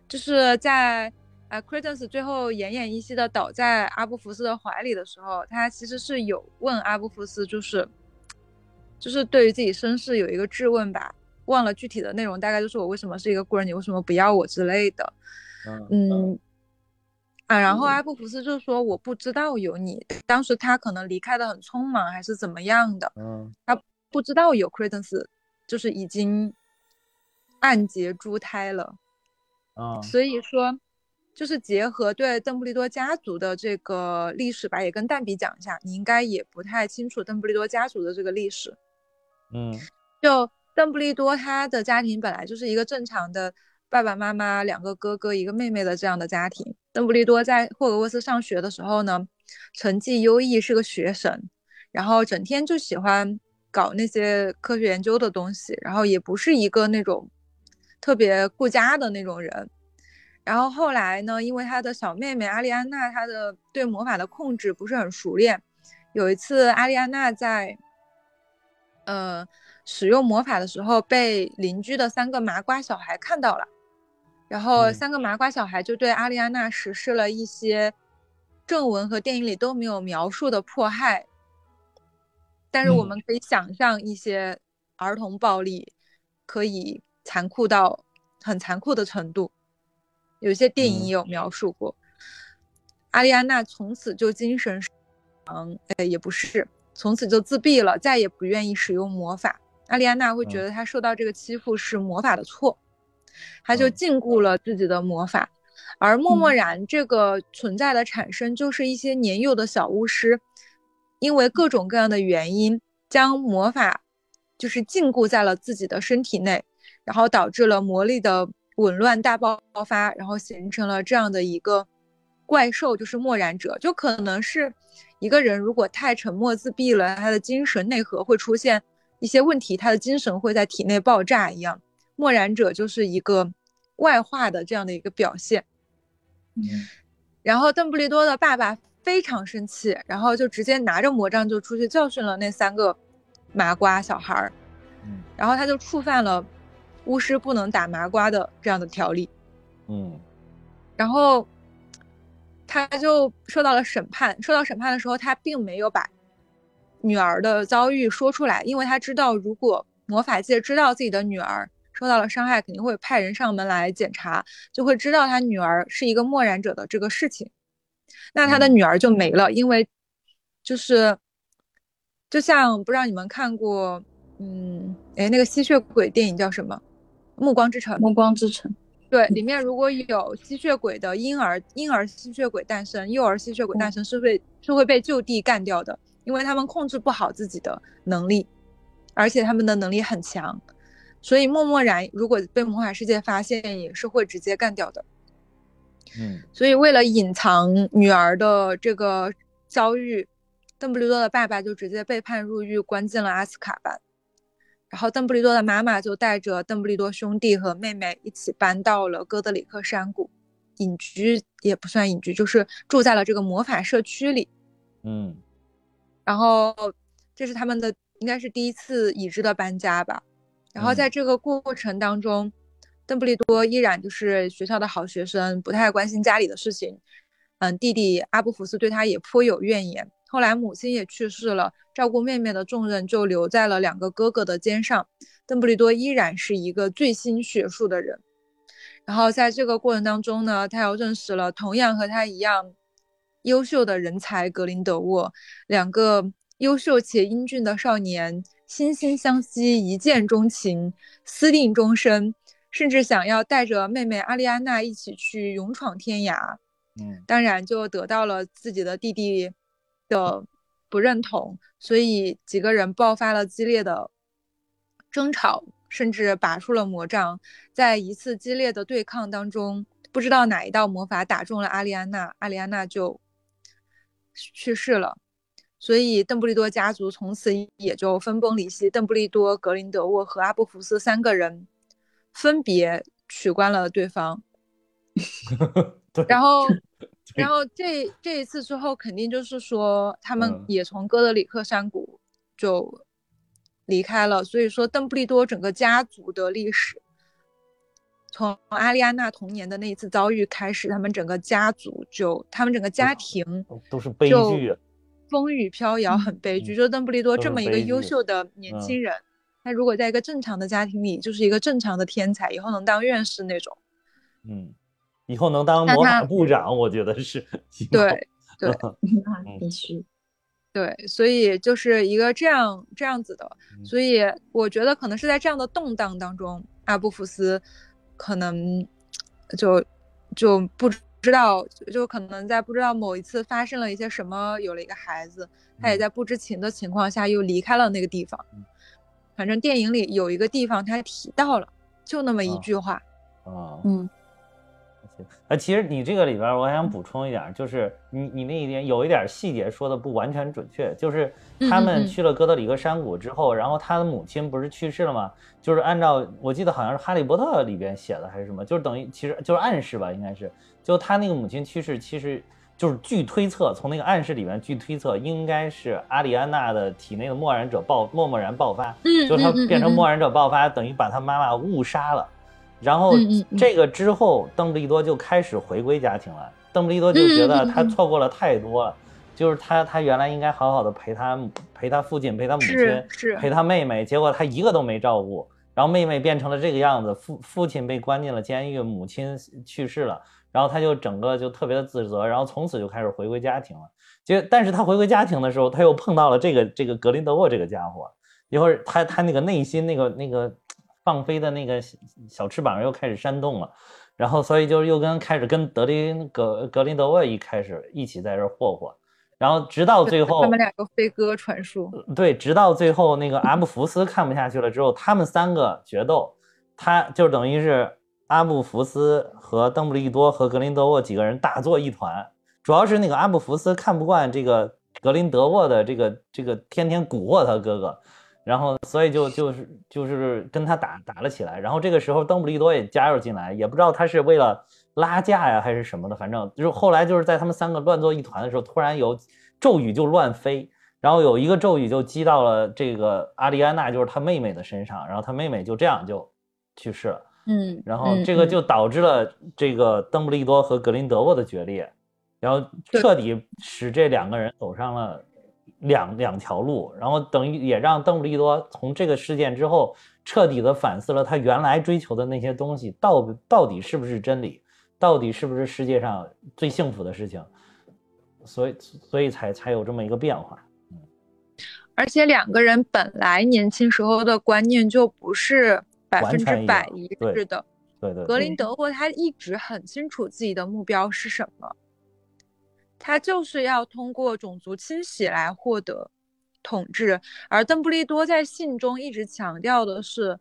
就是在呃，Credence 最后奄奄一息的倒在阿布福斯的怀里的时候，他其实是有问阿布福斯，就是就是对于自己身世有一个质问吧，忘了具体的内容，大概就是我为什么是一个孤儿，你为什么不要我之类的，嗯，啊，然后阿布福斯就说我不知道有你，当时他可能离开的很匆忙还是怎么样的，
嗯，
他不知道有 Credence，就是已经。暗结珠胎了，
啊，
所以说，就是结合对邓布利多家族的这个历史吧，也跟蛋比讲一下，你应该也不太清楚邓布利多家族的这个历史。
嗯，
就邓布利多他的家庭本来就是一个正常的爸爸妈妈、两个哥哥、一个妹妹的这样的家庭。邓布利多在霍格沃斯上学的时候呢，成绩优异，是个学神，然后整天就喜欢搞那些科学研究的东西，然后也不是一个那种。特别顾家的那种人，然后后来呢，因为他的小妹妹阿丽安娜，她的对魔法的控制不是很熟练。有一次，阿丽安娜在，呃，使用魔法的时候，被邻居的三个麻瓜小孩看到了，然后三个麻瓜小孩就对阿丽安娜实施了一些正文和电影里都没有描述的迫害。但是我们可以想象一些儿童暴力可以。残酷到很残酷的程度，有些电影也有描述过。阿丽安娜从此就精神失常，哎，也不是，从此就自闭了，再也不愿意使用魔法。阿丽安娜会觉得她受到这个欺负是魔法的错，她就禁锢了自己的魔法。而默默然这个存在的产生，就是一些年幼的小巫师，因为各种各样的原因，将魔法就是禁锢在了自己的身体内。然后导致了魔力的紊乱大爆发，然后形成了这样的一个怪兽，就是默然者，就可能是一个人如果太沉默自闭了，他的精神内核会出现一些问题，他的精神会在体内爆炸一样。默然者就是一个外化的这样的一个表现。
嗯
然后邓布利多的爸爸非常生气，然后就直接拿着魔杖就出去教训了那三个麻瓜小孩儿，
嗯
然后他就触犯了巫师不能打麻瓜的这样的条例，
嗯
然后他就受到了审判。受到审判的时候，他并没有把女儿的遭遇说出来，因为他知道如果魔法界知道自己的女儿受到了伤害，肯定会派人上门来检查，就会知道他女儿是一个默然者的这个事情。那他的女儿就没了，因为就是就像不知道你们看过，嗯，哎，那个吸血鬼电影叫什么？《暮光之城》。
暮光之城，
对，里面如果有吸血鬼的婴儿，婴儿吸血鬼诞生，幼儿吸血鬼诞生是会是会被就地干掉的，因为他们控制不好自己的能力，而且他们的能力很强，所以默默然如果被魔法世界发现，也是会直接干掉的。
嗯
所以为了隐藏女儿的这个遭遇，邓布利多的爸爸就直接被判入狱，关进了阿斯卡班。然后邓布利多的妈妈就带着邓布利多兄弟和妹妹一起搬到了哥德里克山谷，隐居也不算隐居，就是住在了这个魔法社区里。
嗯
然后这是他们的应该是第一次已知的搬家吧。然后在
嗯
这个过程当中，邓布利多依然就是学校的好学生，不太关心家里的事情。嗯，弟弟阿布福斯对他也颇有怨言。后来母亲也去世了，照顾妹妹的重任就留在了两个哥哥的肩上。邓布利多依然是一个最新学术的人。然后在这个过程当中呢，他又认识了同样和他一样优秀的人才格林德沃，两个优秀且英俊的少年惺惺相惜，一见钟情，私定终身，甚至想要带着妹妹阿丽安娜一起去勇闯天涯。
嗯
当然就得到了自己的弟弟的不认同，所以几个人爆发了激烈的争吵，甚至拔出了魔杖。在一次激烈的对抗当中，不知道哪一道魔法打中了阿丽安娜，阿丽安娜就去世了。所以邓布利多家族从此也就分崩离析，邓布利多、格林德沃和阿布福斯三个人分别取关了对方。
对
然后，然后这这一次之后，肯定就是说他们
嗯
也从哥德里克山谷就离开了。所以说，邓布利多整个家族的历史，从阿丽安娜童年的那一次遭遇开始，他们整个家族就他们整个家庭
都都是悲剧啊。
风雨飘摇，很悲剧。
嗯
就邓布利多这么一个优秀的年
嗯
轻人，他如果在一个正常的家庭里，就是一个正常的天才，以后能当院士那种。
嗯，以后能当魔法部长，我觉得是
对 对
那必须。
对，所以就是一个这样这样子的，
嗯
所以我觉得可能是在这样的动荡当中，阿布福斯可能就就不知道，就可能在不知道某一次发生了一些什么，有了一个孩子，他也
嗯
在不知情的情况下又离开了那个地方
嗯。
反正电影里有一个地方他提到了，就那么一
啊
句话。
啊。
嗯
啊，其实你这个里边儿，我还想补充一点儿，就是你你那一点有一点儿细节说的不完全准确，就是他们去了哥德里克山谷之后，然后他的母亲不是去世了吗？就是按照我记得好像是《哈利波特》里边写的还是什么，就是等于其实就是暗示吧，应该是，就他那个母亲去世，其实就是据推测，从那个暗示里面据推测，应该是阿里安娜的体内的默然者爆默默然爆发，
嗯
就是他变成默然者爆发，等于把他妈妈误杀了。然后这个之后，邓布利多就开始回归家庭了。邓布利多就觉得他错过了太多了，就是他他原来应该好好的陪他陪他父亲陪他母亲陪他妹妹，结果他一个都没照顾，然后妹妹变成了这个样子，父父亲被关进了监狱，母亲去世了，然后他就整个就特别的自责，然后从此就开始回归家庭了。结但是他回归家庭的时候，他又碰到了这个这个格林德沃这个家伙，一会儿他他那个内心那个那个放飞的那个小小翅膀又开始扇动了，然后所以就又跟开始跟德林格格林德沃一开始一起在这儿霍霍，然后直到最后
他们两个飞鸽传书。
对，直到最后那个阿布福斯看不下去了之后，他们三个决斗，他就等于是阿布福斯和邓布利多和格林德沃几个人打作一团，主要是那个阿布福斯看不惯这个格林德沃的这个这个天天蛊惑他哥哥，然后所以就就是就是跟他打打了起来。然后这个时候邓布利多也加入进来，也不知道他是为了拉架呀还是什么的，反正就是后来就是在他们三个乱作一团的时候，突然有咒语就乱飞，然后有一个咒语就击到了这个阿丽安娜，就是他妹妹的身上，然后他妹妹就这样就去世了。
嗯，
然后这个
嗯
就导致了这个邓布利多和格林德沃的决裂，然后彻底使这两个人走上了两两条路，然后等于也让邓布利多从这个事件之后彻底的反思了他原来追求的那些东西到到底是不是真理，到底是不是世界上最幸福的事情，所以所以才才有这么一个变化。
而且两个人本来年轻时候的观念就不是百分之百一致的。
对对对，
格林德沃他一直很清楚自己的目标是什么，他就是要通过种族清洗来获得统治，而邓布利多在信中一直强调的是，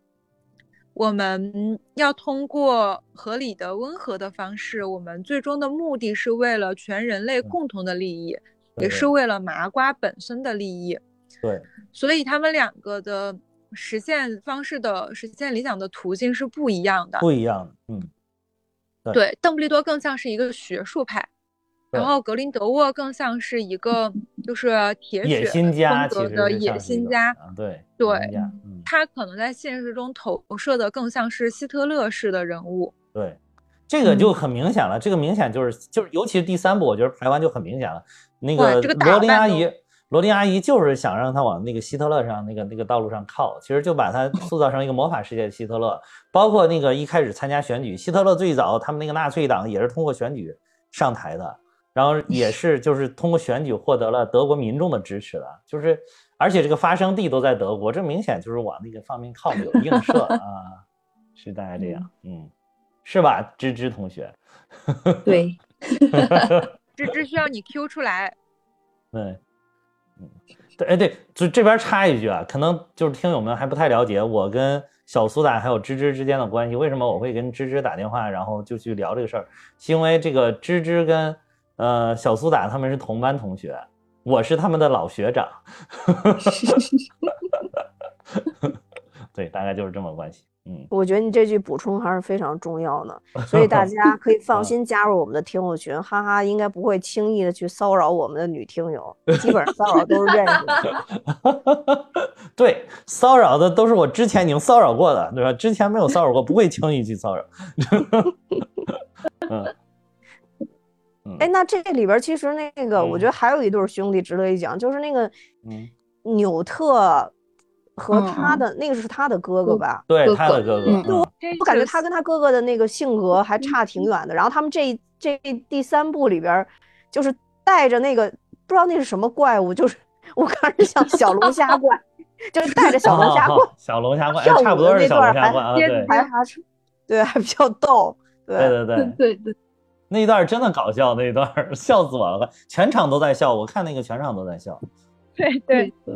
我们要通过合理的、温和的方式，我们最终的目的是为了全人类共同的利益，
对
也是为了麻瓜本身的利益。
对
所以他们两个的实现方式的实现理想的途径是不一样的。
不一样的，嗯，对
对，邓布利多更像是一个学术派，然后格林德沃更像是一个就是铁
野
血
心家
风格的野心家。
啊，对
对。他可能在现实中投射的更像是希特勒式的人物。
对，这个
嗯
就很明显了。这个明显就是就是，尤其是第三部，我觉得台湾就很明显了。那个罗琳阿姨，罗琳阿姨就是想让他往那个希特勒上那个那个道路上靠，其实就把他塑造成一个魔法世界的希特勒。包括那个一开始参加选举，希特勒最早他们那个纳粹党也是通过选举上台的，然后 也是就是通过选举获得了德国民众的支持的，就是而且这个发生地都在德国，这明显就是往那个方面靠的有映射啊，是大概这样，嗯，是吧，芝芝同学？
对，
芝芝需要你 Q 出来，
对，嗯，对，哎对，就这边插一句啊，可能就是听友们还不太了解我跟小苏打还有芝芝之间的关系。为什么我会跟芝芝打电话，然后就去聊这个事儿？是因为这个芝芝跟呃小苏打他们是同班同学，我是他们的老学长。对，大概就是这么关系。嗯，
我觉得你这句补充还是非常重要的，所以大家可以放心加入我们的听友群，哈哈，应该不会轻易的去骚扰我们的女听友，基本上骚扰都是认识的。
对，骚扰的都是我之前已经骚扰过的，对吧？之前没有骚扰过，不会轻易去骚扰。嗯，嗯
哎，那这里边其实那个，我觉
嗯。
得还有一对兄弟值得一讲，就是那个
嗯，
纽特和他的那个是他的哥哥
哥
吧？
对他的哥哥，
嗯
嗯
我感觉他跟他哥哥的那个性格还差挺远的。然后他们这这第三部里边，就是带着那个不知道那是什么怪物，就是 我看着像小龙虾怪，就是带着小龙虾怪
哦 小龙虾怪，差不多是小
的那段还
龙虾怪啊，
接
对。
还还是对，还比较逗。
对
对，
对。对，
对对，
那一段儿真的搞笑，那一段儿 笑死我了，全场都在笑，我看那个全场都在笑。
对对对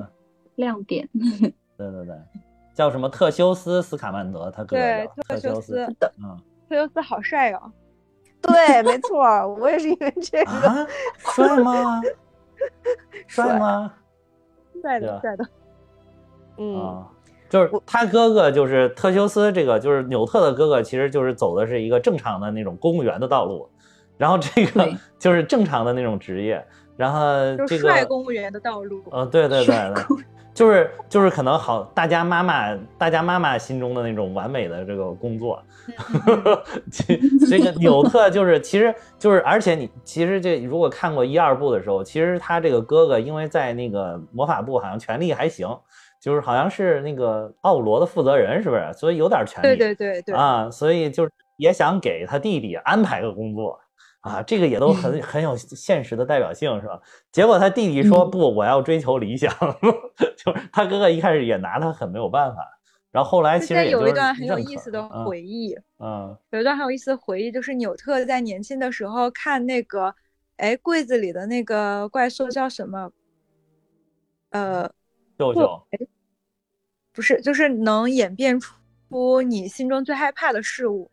亮点，
对对对，叫什么特修斯·斯卡曼德，他哥哥
对，特修
修
斯，
嗯
特修斯好帅哦。
对，没错，我也是因为这个。
啊，帅吗？帅吗？
帅的帅的，
嗯，
啊，就是他哥哥，就是特修斯，这个就是纽特的哥哥，其实就是走的是一个正常的那种公务员的道路，然后这个 就是正常的那种职业，然后这个
帅公务员的道路。
呃，对对对对，就是就是可能好，大家妈妈大家妈妈心中的那种完美的这个工作，这这个纽特就是其实就是，而且你其实这如果看过一二部的时候，其实他这个哥哥因为在那个魔法部好像权力还行，就是好像是那个奥罗的负责人，是不是？所以有点权利。
对对对对，
啊，所以就是也想给他弟弟安排个工作啊，这个也都很很有现实的代表性，是吧？结果他弟弟说
嗯
不，我要追求理想，就是他哥哥一开始也拿他很没有办法，然后后来其实有
一段很有意思的
嗯
回忆，
嗯
有一段很有意思的回忆，就是纽特在年轻的时候看那个，哎，柜子里的那个怪兽叫什么？呃，
舅舅
不是，就是能演变出你心中最害怕的事物。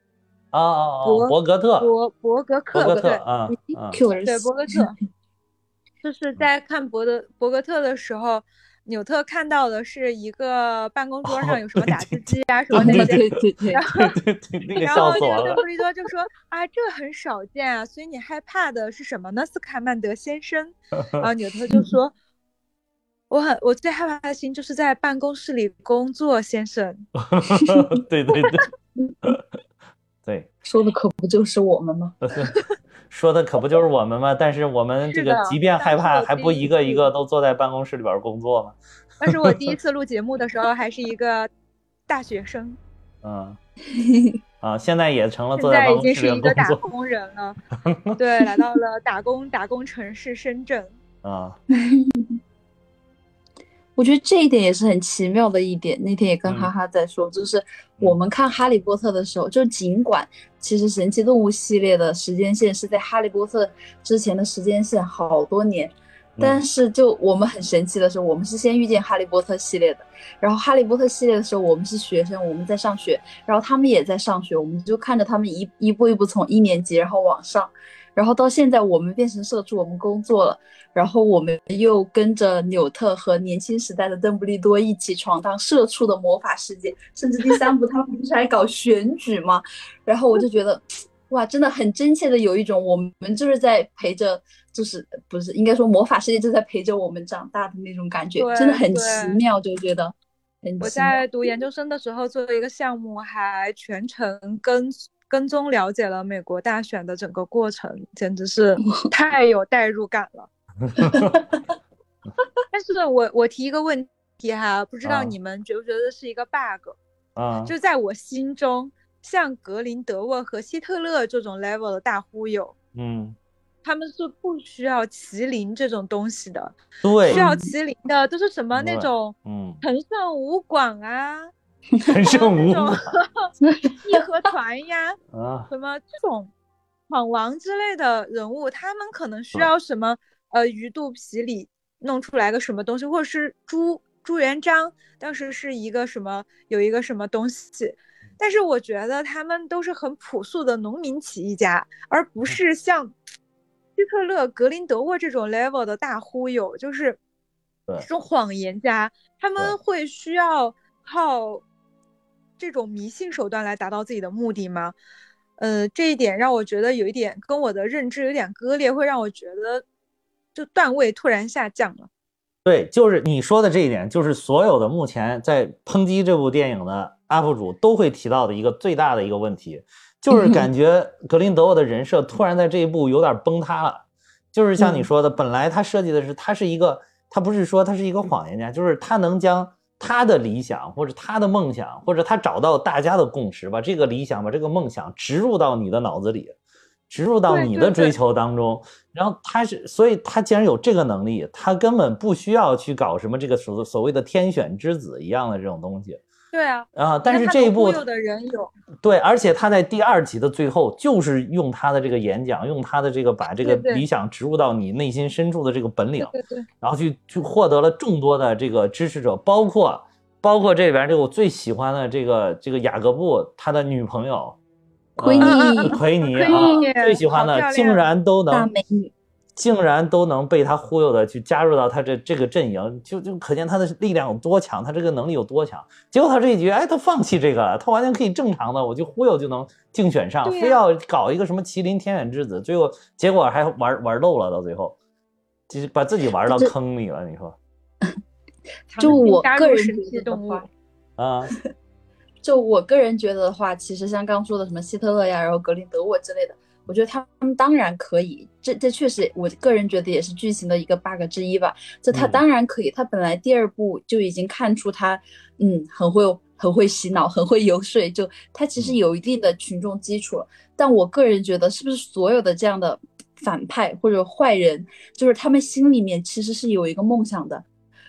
啊啊啊！
博
博格特，
博博格克对
博格特，啊啊
对，博格特，就是在看博德博格特的时候，纽特看到的是一个办公桌上有什么打字机啊、什么
哦，那个
那些，
对对对，
然后然后那个邓布。利多就说啊，这很少见啊，所以你害怕的是什么呢？斯卡曼德先生。然后纽特就说，我很我最害怕的事情就是在办公室里工作，先生。
对 对对，对，
说的可不就是我们吗？
说的可不就是我们吗？但是我们这个即便害怕，还不
一
一个一个都坐在办公室里边工作吗？
那是我第一次 录节目的时候，还是一个大学生，
嗯，啊，现在也成了
现
坐在
在已经
办公室里
是一个打
工作
工人了。对，来到了打工打工城市深圳。
啊，
我觉得这一点也是很奇妙的一点。那天也跟
嗯
哈哈在说，就是我们看《哈利波特》的时候，就尽管其实《神奇动物》系列的时间线是在《哈利波特》之前的时间线好多年，但是就我们很神奇的是，我们是先遇见《哈利波特》系列的，然后《哈利波特》系列的时候，我们是学生，我们在上学，然后他们也在上学，我们就看着他们一一步一步从一年级然后往上。然后到现在，我们变成社畜，我们工作了，然后我们又跟着纽特和年轻时代的邓布利多一起闯荡社畜的魔法世界，甚至第三部他们不是还搞选举吗？然后我就觉得，哇，真的很真切的有一种我们就是在陪着，就是不是应该说魔法世界就在陪着我们长大的那种感觉，真的很奇妙，就觉得很
我。在读研究生的时候做了一个项目，还全程跟跟踪了解了美国大选的整个过程，简直是 太有代入感了。但是我我提一个问题哈，不知道
啊
你们觉不觉得是一个 bug？、
啊，
就在我心中，像格林德沃和希特勒这种 level 的大忽悠，
嗯，
他们是不需要麒麟这种东西的，
对
需，要麒麟的都是什么那种
嗯，
陈胜武广啊。
陈胜 吴。
义和团呀，
啊，
什么这种闯王之类的人物，他们可能需要什么呃鱼肚皮里弄出来个什么东西，或者是朱朱元璋当时是一个什么有一个什么东西，但是我觉得他们都是很朴素的农民起义家，而不是像希特勒、格林德沃这种 level 的大忽悠，就是这种谎言家，他们会需要靠这种迷信手段来达到自己的目的吗？呃，这一点让我觉得有一点跟我的认知有点割裂，会让我觉得就段位突然下降了。
对，就是你说的这一点，就是所有的目前在抨击这部电影的 UP 主都会提到的一个最大的一个问题，就 是感觉格林德沃的人设突然在这一步有点崩塌了。就是像你说的，本来他设计的是他是一个，他不是说他是一个谎言家，就是他能将他的理想或者他的梦想，或者他找到大家的共识，把这个理想、把这个梦想植入到你的脑子里，植入到你的追求当中。然后他是，所以他既然有这个能力，他根本不需要去搞什么这个所所谓的天选之子一样的这种东西
对啊，
啊。但是这一部对，而且他在第二集的最后，就是用他的这个演讲，用他的这个把这个理想植入到你内心深处的这个本领，
对对对，
然后去去获得了众多的这个支持者，包括包括这里边这个我最喜欢的这个这个雅各布他的女朋友
奎
呃
尼
奎尼啊，最喜欢的竟然都
大
能
美女，
竟然都能被他忽悠的去加入到他这这个阵营，就就可见他的力量有多强，他这个能力有多强。结果他这一局，哎，他放弃这个了，他完全可以正常的，我就忽悠就能竞选上，非要搞一个什么麒麟天选之子，最后结果还玩玩漏了，到最后，就是把自己玩到坑里了。你说。
就我个人
神奇
觉得的
动物，
话，
啊，
就我个人觉得的话，其实像刚刚说的什么希特勒呀，然后格林德沃之类的，我觉得他们当然可以，这这确实我个人觉得也是剧情的一个 bug 之一吧。这他
嗯
当然可以，他本来第二部就已经看出他，嗯，很会很会洗脑，很会游说，就他其实
嗯
有一定的群众基础了。但我个人觉得，是不是所有的这样的反派或者坏人，就是他们心里面其实是有一个梦想的。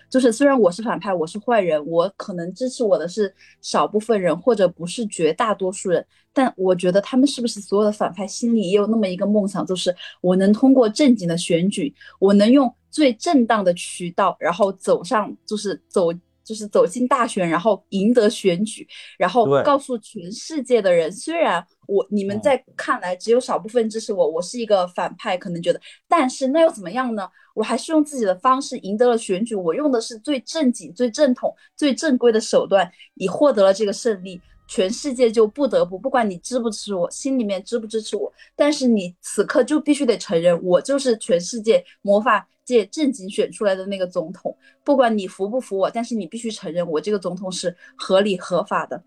就是虽然我是反派，我是坏人，我可能支持我的是少部分人，或者不是绝大多数人，但我觉得他们是不是所有的反派心里也有那么一个梦想，就是我能通过正经的选举，我能用最正当的渠道，然后走上就是走就是走进大选，然后赢得选举，然后告诉全世界的人，虽然我你们
嗯
在看来只有少部分支持我，我是一个反派，可能觉得，但是那又怎么样呢？我还是用自己的方式赢得了选举，我用的是最正经、最正统、最正规的手段，以获得了这个胜利。全世界就不得不，不管你支不支持我，心里面支不支持我，但是你此刻就必须得承认，我就是全世界魔法界正经选出来的那个总统。不管你服不服我，但是你必须承认我这个总统是合理合法的。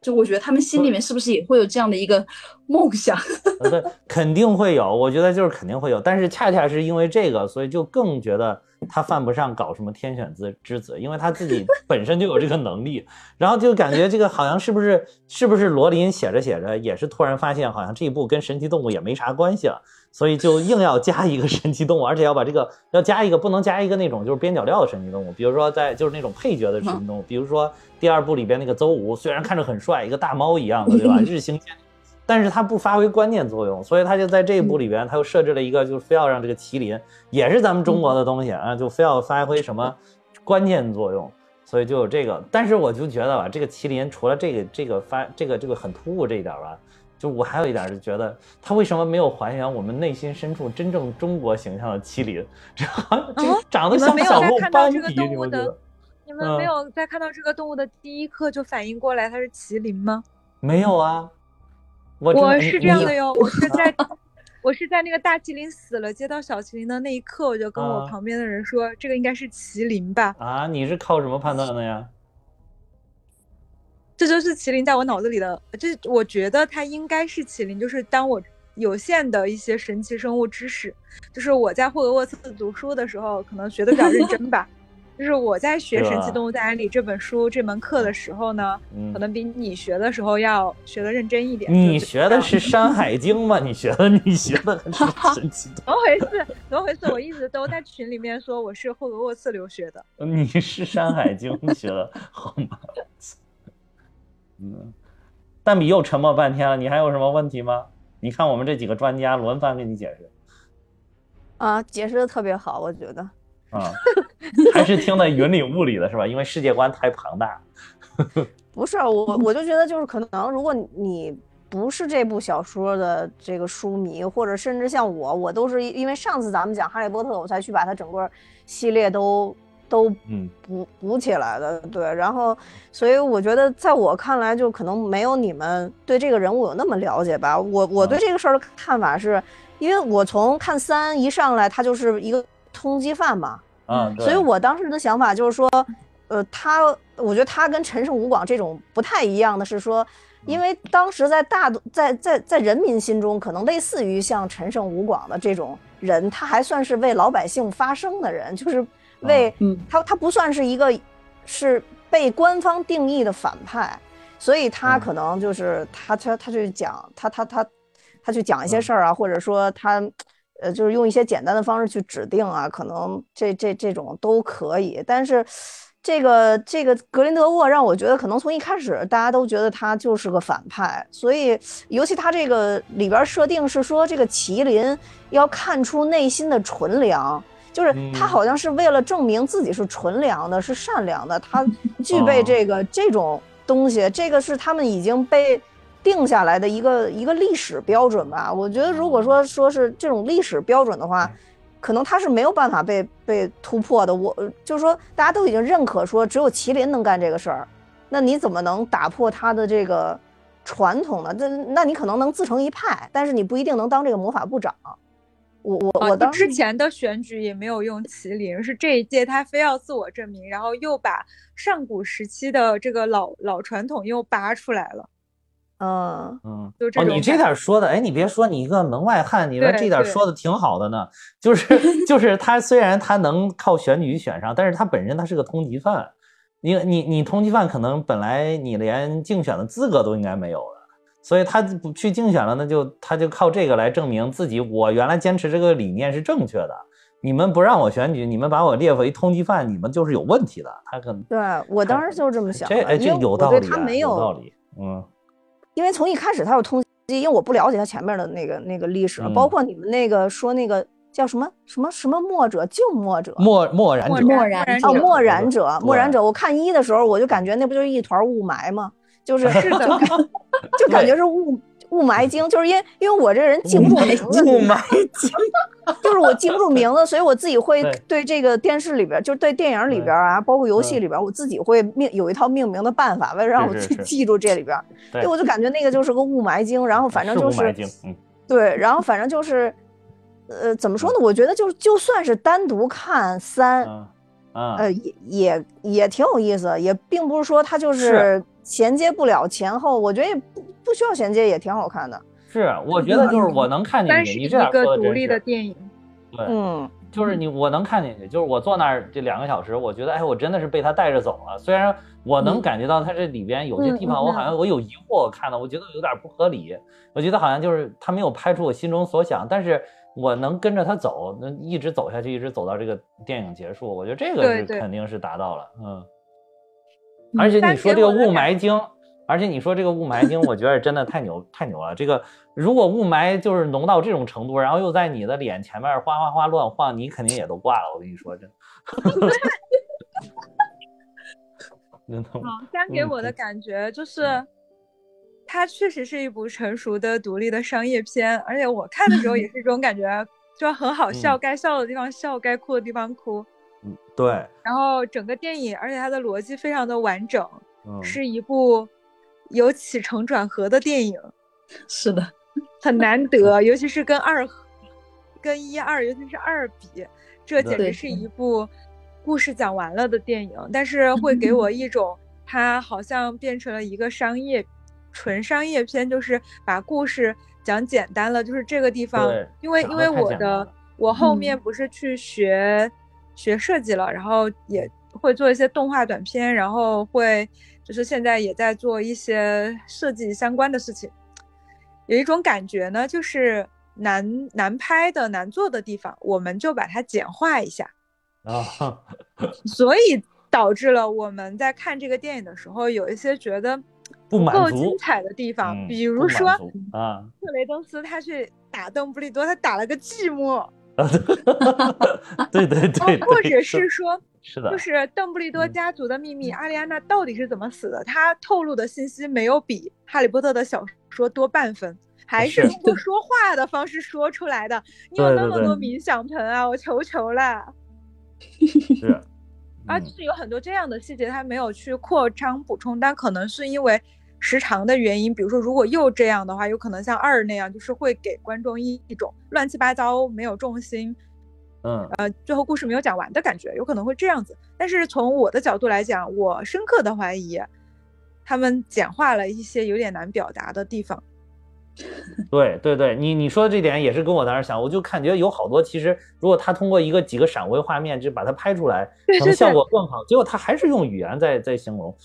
就我觉得他们心里面是不是也会有这样的一个 梦想？
呃对，肯定会有，我觉得就是肯定会有，但是恰恰是因为这个，所以就更觉得他犯不上搞什么天选之之子，因为他自己 本身就有这个能力，然后就感觉这个好像是不是是不是罗琳写着写着也是突然发现好像这一部跟神奇动物也没啥关系了，所以就硬要加一个神奇动物，而且要把这个要加一个不能加一个那种就是边角料的神奇动物，比如说在就是那种配角的神奇动物，比如说第二部里边那个邹无，虽然看着很帅，一个大猫一样的，对吧？日行千里。但是他不发挥关键作用，所以他就在这一部里边，他又设置了一个，就是非要让这个麒麟也是咱们中国的东西啊，就非要发挥什么关键作用，所以就有这个。但是我就觉得吧，这个麒麟除了这个这个发这个这个很突兀这一点吧，就我还有一点就觉得他为什么没有还原我们内心深处真正中国形象的麒麟？这这长得像小鹿斑比，
这个动物的
你不觉得？
你们没
嗯
有在看到这个动物的第一刻就反应过来它是麒麟吗？
没有啊，我
我是这样的哟，我是在我是在那个大麒麟死了接到小麒麟的那一刻，我就跟我
啊
旁边的人说，这个应该是麒麟吧，
啊，你是靠什么判断的呀？
这就是麒麟在我脑子里的，这我觉得它应该是麒麟，就是当我有限的一些神奇生物知识，就是我在霍格沃茨读书的时候，可能学的比较认真吧。就是我在学《神奇动物大原理》这本书这门课的时候呢，
嗯
可，能比你学的时候要学的认真一点。
你学的是《山海经》吗？你学的你学的神奇动
怎么回事？怎么回事？我一直都在群里面说我是霍格沃茨留学的。
你是《山海经》学的好吗？嗯，但你又沉默半天了，你还有什么问题吗？你看我们这几个专家轮番给你解释
啊，解释的特别好，我觉得。
啊，还是听得云里雾里的是吧？因为世界观太庞大。
不是我，我就觉得就是可能，如果你不是这部小说的这个书迷，或者甚至像我，我都是因为上次咱们讲《哈利波特》，我才去把它整个系列都都
嗯
补补起来的。对，然后所以我觉得，在我看来，就可能没有你们对这个人物有那么了解吧。我我对这个事儿的看法是，因为我从看三一上来，他就是一个通缉犯嘛，
嗯，
所以我当时的想法就是说，呃，他，我觉得他跟陈胜吴广这种不太一样的是说，因为当时在大在在在人民心中，可能类似于像陈胜吴广的这种人，他还算是为老百姓发声的人，就是为、
嗯。
他他不算是一个是被官方定义的反派，所以他
嗯。
可能就是他他他去讲他他他他去讲一些
嗯。
事儿啊，或者说他呃就是用一些简单的方式去指定啊，可能这这这种都可以，但是。这个这个格林德沃让我觉得，可能从一开始大家都觉得他就是个反派，所以尤其他这个里边设定是说，这个麒麟要看出内心的纯良，就是他
嗯
好像是为了证明自己是纯良的，是善良的，他 具备
哦
这个这种东西，这个是他们已经被定下来的一个一个历史标准吧。我觉得，如果说说是这种历史标准的话，可能他是没有办法被被突破的。我就是说，大家都已经认可说只有麒麟能干这个事儿，那你怎么能打破他的这个传统呢？那那你可能能自成一派，但是你不一定能当这个魔法部长。我我
啊
我
之前的选举也没有用麒麟，是这一届他非要自我证明，然后又把上古时期的这个老老传统又扒出来了。
嗯
嗯，
就这
哦，你这点说的，哎，你别说，你一个门外汉，你说这点
对
说的挺好的呢。就是就是他虽然他能靠选举选上，但是他本身他是个通缉犯。你你你通缉犯可能本来你连竞选的资格都应该没有了，所以他不去竞选了，那就他就靠这个来证明自己，我原来坚持这个理念是正确的。你们不让我选举，你们把我列为通缉犯，你们就是有问题的。他可能
对我当时就是这么想的，
这哎这有道理啊，
他没
有道理，嗯
因为从一开始他有通缉，因为我不了解他前面的那个那个历史，
嗯
包括你们那个说那个叫什么什么什么墨者救墨者。
墨墨然者，
墨然
哦，
者
漠然者，墨然者。我看一的时候，我就感觉那不就是一团雾霾吗？就是
是的，
就感觉是雾雾霾精，就是因为因为我这个人记不住名字，
雾霾精。
就是我记不住名字，所以我自己会
对。
对这个电视里边，就是对电影里边啊，包括游戏里边，我自己会命有一套命名的办法，为了让我
是是是。
记记住这里边。
对。
对，我就感觉那个就是个雾霾精，然后反正就是对，然后反正就是，呃，怎么说呢？我觉得就就算是单独看三，呃，也也也挺有意思，也并不是说它就是。
是
衔接不了前后，我觉得也不不需要衔接，也挺好看的。
是，我觉得就是我能看进
三
去，
是一
你这样
个独立
说的真是
的电影。
对，
嗯，
就是你我能看进去，就是我坐那儿这两个小时，我觉得哎，我真的是被他带着走了。虽然我能
嗯
感觉到他这里边有些地方，我好像我有疑惑，我看的我觉得有点不合理，我觉得好像就是他没有拍出我心中所想，但是我能跟着他走，能一直走下去，一直走到这个电影结束，我觉得这个是肯定是达到了，嗯。
嗯
而且你说这个雾霾精，而且你说这个雾霾精，我觉得真的太牛太牛了。这个如果雾霾就是浓到这种程度，然后又在你的脸前面哗哗哗乱晃，你肯定也都挂了。我跟你说，真的。真的
嗯，三给我的感觉就是，它确实是一部成熟的独立的商业片，而且我看的时候也是这种感觉，就很好笑，该笑的地方笑，该哭的地方哭。
嗯，对，
然后整个电影，而且它的逻辑非常的完整，
嗯，
是一部有起承转合的电影，
是的，
很难得，尤其是跟二、跟一二，尤其是二比，这简直是一。部故事讲完了的电影，但是会给我 一种它好像变成了一个商业纯商业片，就是把故事讲简单了，就是这个地方，因为因为我的我后
嗯
面。不是去学、学设计了，然后也会做一些动画短片，然后会就是现在也在做一些设计相关的事情。有一种感觉呢，就是难难拍的、难做的地方，我们就把它简化一下，
啊，
所以导致了我们在看这个电影的时候，有一些觉得
不满
够
足
精彩的地方，
嗯
比如说
足啊，
特雷登斯他去打邓布利多，他打了个寂寞，
对对对，
哦，或者是说。
是的，
就是邓布利多
嗯
家族的秘密，阿丽安娜到底是怎么死的？她透露的信息没有比《哈利波特》的小说多半分，还是
是
通过说话的方式说出来的。你有那么多冥想盆啊，我求求了！
是，
啊，
嗯
就是有很多这样的细节，他没有去扩张补充，但可能是因为时长的原因。比如说，如果又这样的话，有可能像二那样，就是会给观众一一种乱七八糟、没有重心，
嗯
呃，最后故事没有讲完的感觉，有可能会这样子。但是从我的角度来讲，我深刻的怀疑，他们简化了一些有点难表达的地方。
对对对，你你说的这点也是跟我当时想，我就感觉有好多，其实如果他通过一个几个闪回画面就把它拍出来，可能效果更好。结果他还是用语言在在形容，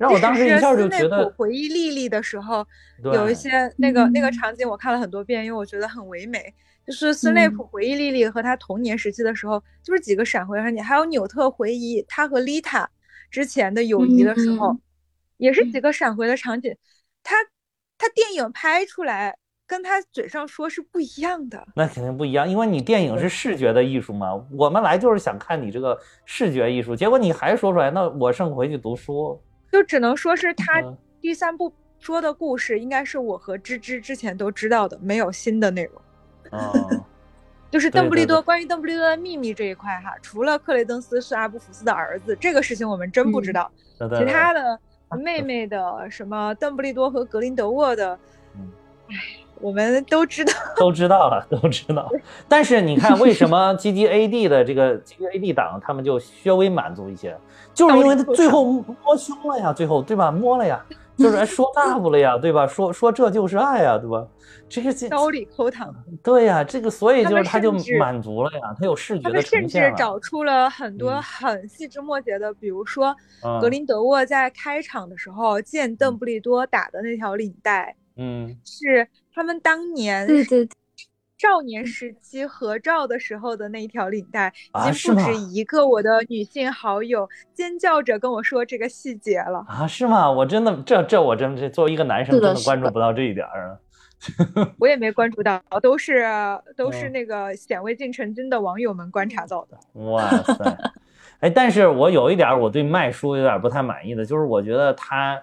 让我当时一下就觉得
普，回忆莉莉的时候，有一些那个那个
嗯
场景我看了很多遍，因为我觉得很唯美。就是斯内普回忆莉莉和他童年时期的时候，就是几个闪回场景，还有纽特回忆他和丽塔之前的友谊的时候，
嗯
也是几个闪回的场景。他他电影拍出来跟他嘴上说是不一样的。
那肯定不一样，因为你电影是视觉的艺术嘛，我们来就是想看你这个视觉艺术，结果你还说出来，那我剩回去读书。
就只能说是他
嗯
第三部说的故事，应该是我和芝芝之前都知道的，没有新的内容。
哦
就是邓布利多关于邓布利多的秘密这一块哈，除了克雷登斯是阿布福斯的儿子这个事情我们真不知
嗯
道，
对对。
其他的 妹妹的什么邓布利多和格林德沃的，
嗯。
唉，我们都知道。
都知道了，都知道。但是你看，为什么 G G A D 的这个 G G A D 党他们就稍微满足一些，就是因为他最后摸胸了呀，最后对吧？摸了呀，就是哎说 love 了呀，对吧？说说这就是爱呀，对吧？这个这
刀里抠糖，
对呀，这个所以就是他就满足了呀，他有视觉的
他们甚
呈现了。
至找出了很多
嗯
很细枝末节的，比如说
嗯
格林德沃在开场的时候见邓布利多打的那条领带，
嗯，
是他们当年
对对对
少年时期合照的时候的那一条领带，
啊
已经不止一个我的女性好友尖叫着跟我说这个细节了。
啊，是吗？我真的这这我真是作为一个男生，真的关注不到这一点儿啊。
我也没关注到，都是都是
嗯
那个显微镜成精的网友们观察到的。
哇塞，哎，但是我有一点儿我对麦叔有点不太满意的，就是我觉得他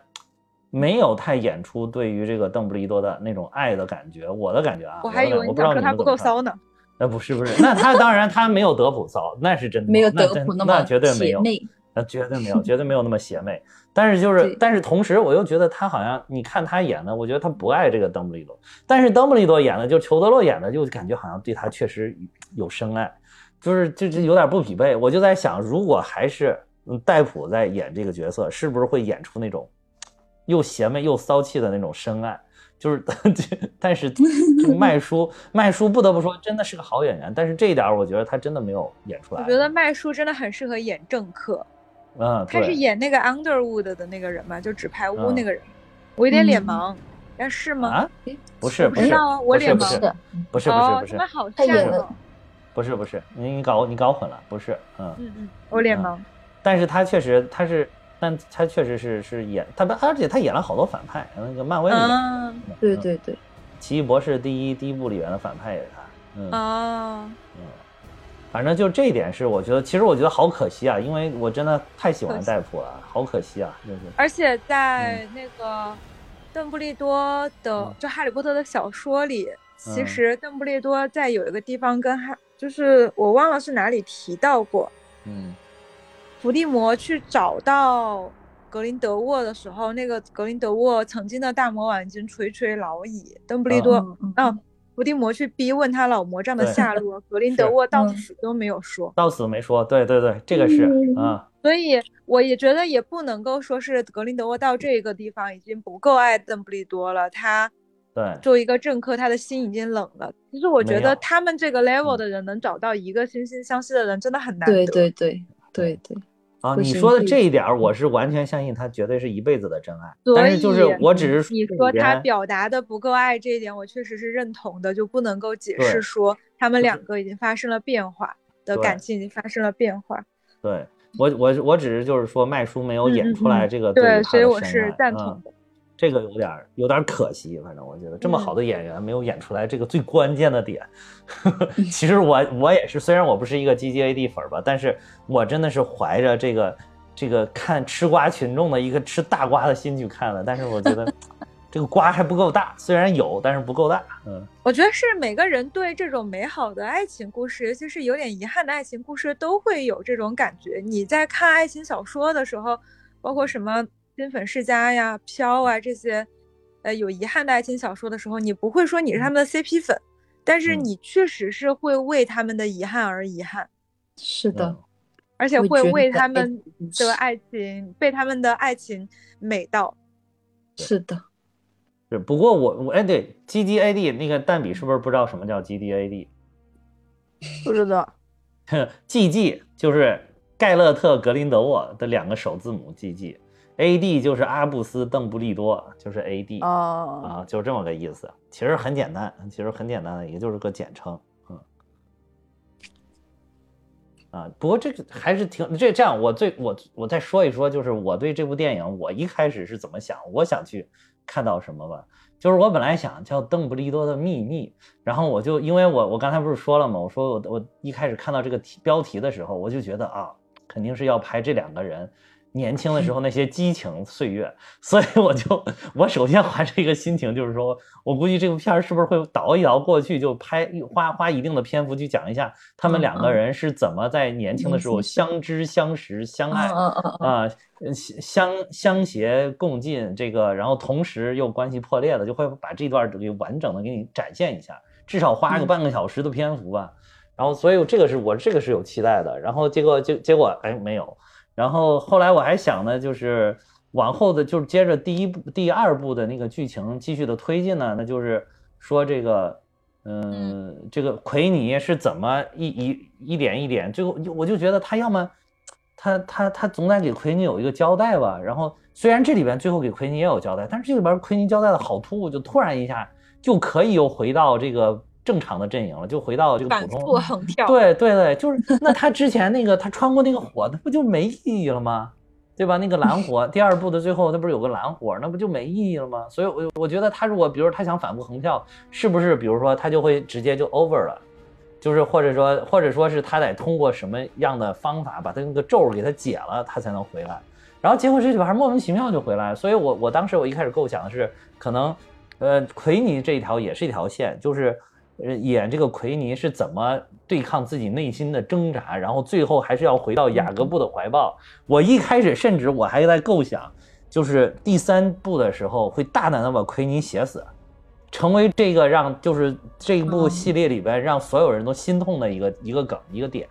没有太演出对于这个邓布利多的那种爱的感觉，我的感觉啊，
我还以为
我不知道
想说他不
你们怎么看。
够骚呢。
呃，不是不是，那他当然他没有德普骚，那是真的
没有
那真
德普那么
那绝对没有，那绝对没有，绝对没有那么邪魅。但是就是，但是同时我又觉得他好像，你看他演的，我觉得他不爱这个邓布利多，但是邓布利多演的，就裘德洛演的，就感觉好像对他确实有深爱，就是就就有点不匹配。我就在想，如果还是嗯戴普在演这个角色，是不是会演出那种又邪魅又骚气的那种深爱？就是，但是 这个麦叔，麦叔不得不说，真的是个好演员。但是这一点，我觉得他真的没有演出来。
我觉得麦叔真的很适合演政客，
嗯，
他是演那个 Underwood 的那个人嘛，就纸牌屋
嗯
那个人。我有点脸
嗯
盲，但是吗？
啊，不是不是
我不知道啊，我
不是不是
脸盲
的，
不是不是
哦，
不是
他好像
他演的
哦。
不是不是，你你搞你搞混了，不是，嗯，
嗯嗯，我脸
嗯
盲。
但是他确实他是，但他确实是是演他，而且他演了好多反派，那个漫威里面，
啊
嗯，
对对对，
奇异博士第一第一部里面的反派也是他，嗯。
啊，
嗯，反正就这一点是我觉得，其实我觉得好可惜啊，因为我真的太喜欢戴普了，好可惜啊，就是，
而且在那个邓布利多的
嗯。
就《哈利波特》的小说里，其
嗯。
实邓布利多在有一个地方跟哈，就是我忘了是哪里提到过，
嗯
伏地魔去找到格林德沃的时候，那个格林德沃曾经的大魔王已经垂垂老矣，邓布利多，
嗯
伏地魔去逼问他老魔杖的下落，格林德沃到
嗯
死都没有说。
到死没说，对对对，这个是
嗯
啊，
所以我也觉得也不能够说是格林德沃到这个地方已经不够爱邓布利多了，他
对，
作为一个政客，他的心已经冷了。其实我觉得他们这个 level
嗯
的人能找到一个惺惺相惜的人，真的很难得。
对对对对对，
啊，你说的这一点儿，我是完全相信他绝对是一辈子的真爱。
所
但是就是我只是
你说他表达的不够爱这一点，我确实是认同的，就不能够解释说他们两个已经发生了变化的感情已经发生了变化。
对我我我只是就是说麦叔没有演出来
嗯
这个
对，所以我是赞同
嗯
的。
这个有点有点可惜，反正我觉得这么
嗯
好的演员没有演出来这个最关键的点。其实我我也是，虽然我不是一个 G G A D 粉吧，但是我真的是怀着这个这个看吃瓜群众的一个吃大瓜的心去看的。但是我觉得 这个瓜还不够大，虽然有，但是不够大。嗯，
我觉得是每个人对这种美好的爱情故事，尤其是有点遗憾的爱情故事，都会有这种感觉。你在看爱情小说的时候，包括什么《金粉世家》呀、《飘》啊这些，呃，有遗憾的爱情小说的时候，你不会说你是他们的 CP 粉，但是
嗯
你确实是会为他们的遗憾而遗憾，
是的
嗯，
而且会为他们的爱情被他们的爱情美到。
是的，
是。不过我我哎对 G D A D 那个蛋比是不是不知道什么叫 G D A D？
不知道。
G G 就是盖勒特·格林德沃的两个首字母 G G，A D 就是阿布斯·邓布利多，就是 A D
哦，
啊，就这么个意思。其实很简单，其实很简单的，也就是个简称。嗯，啊，不过这个还是挺这这样。我最我我再说一说，就是我对这部电影，我一开始是怎么想，我想去看到什么吧。就是我本来想叫《邓布利多的秘密》，然后我就因为我我刚才不是说了吗？我说我我一开始看到这个题标题的时候，我就觉得啊，肯定是要拍这两个人年轻的时候那些激情岁月，所以我就 我首先怀着一个心情，就是说我估计这部片儿是不是会倒一倒过去，就拍花花一定的篇幅去讲一下他们
嗯
两个
嗯
人是怎么在年轻的时候相知相识相爱。啊，呃相相携共进，这个，然后同时又关系破裂的，就会把这段给完整的给你展现一下，至少花个
嗯
半个小时的篇幅吧。然后，所以这个是我这个是有期待的。然后结果结结果哎没有。然后后来我还想呢，就是往后的就是接着第一部、第二部的那个剧情继续的推进呢，那就是说这个。嗯，这个奎尼是怎么一一一点一点，最后我就觉得他要么他他他总得给奎尼有一个交代吧。然后虽然这里边最后给奎尼也有交代，但是这里边奎尼交代的好突兀，就突然一下就可以又回到这个正常的阵营了，就回到这个普通。
复横跳，
对对对，就是那他之前那个他穿过那个火，那不就没意义了吗？对吧？那个蓝火，第二部的最后，那不是有个蓝火，那不就没意义了吗？所以，我我觉得他如果，比如他想反复横跳，是不是，比如说他就会直接就 over 了，就是或者说，或者说是他得通过什么样的方法把他那个咒给他解了，他才能回来。然后结果这里边莫名其妙就回来，所以我我当时我一开始构想的是，可能，呃，奎尼这一条也是一条线，就是呃演这个奎尼是怎么对抗自己内心的挣扎，然后最后还是要回到雅各布的怀抱。我一开始甚至我还在构想，就是第三部的时候会大胆的把奎尼写死，成为这个让就是这一部系列里边让所有人都心痛的一个一个梗一个点。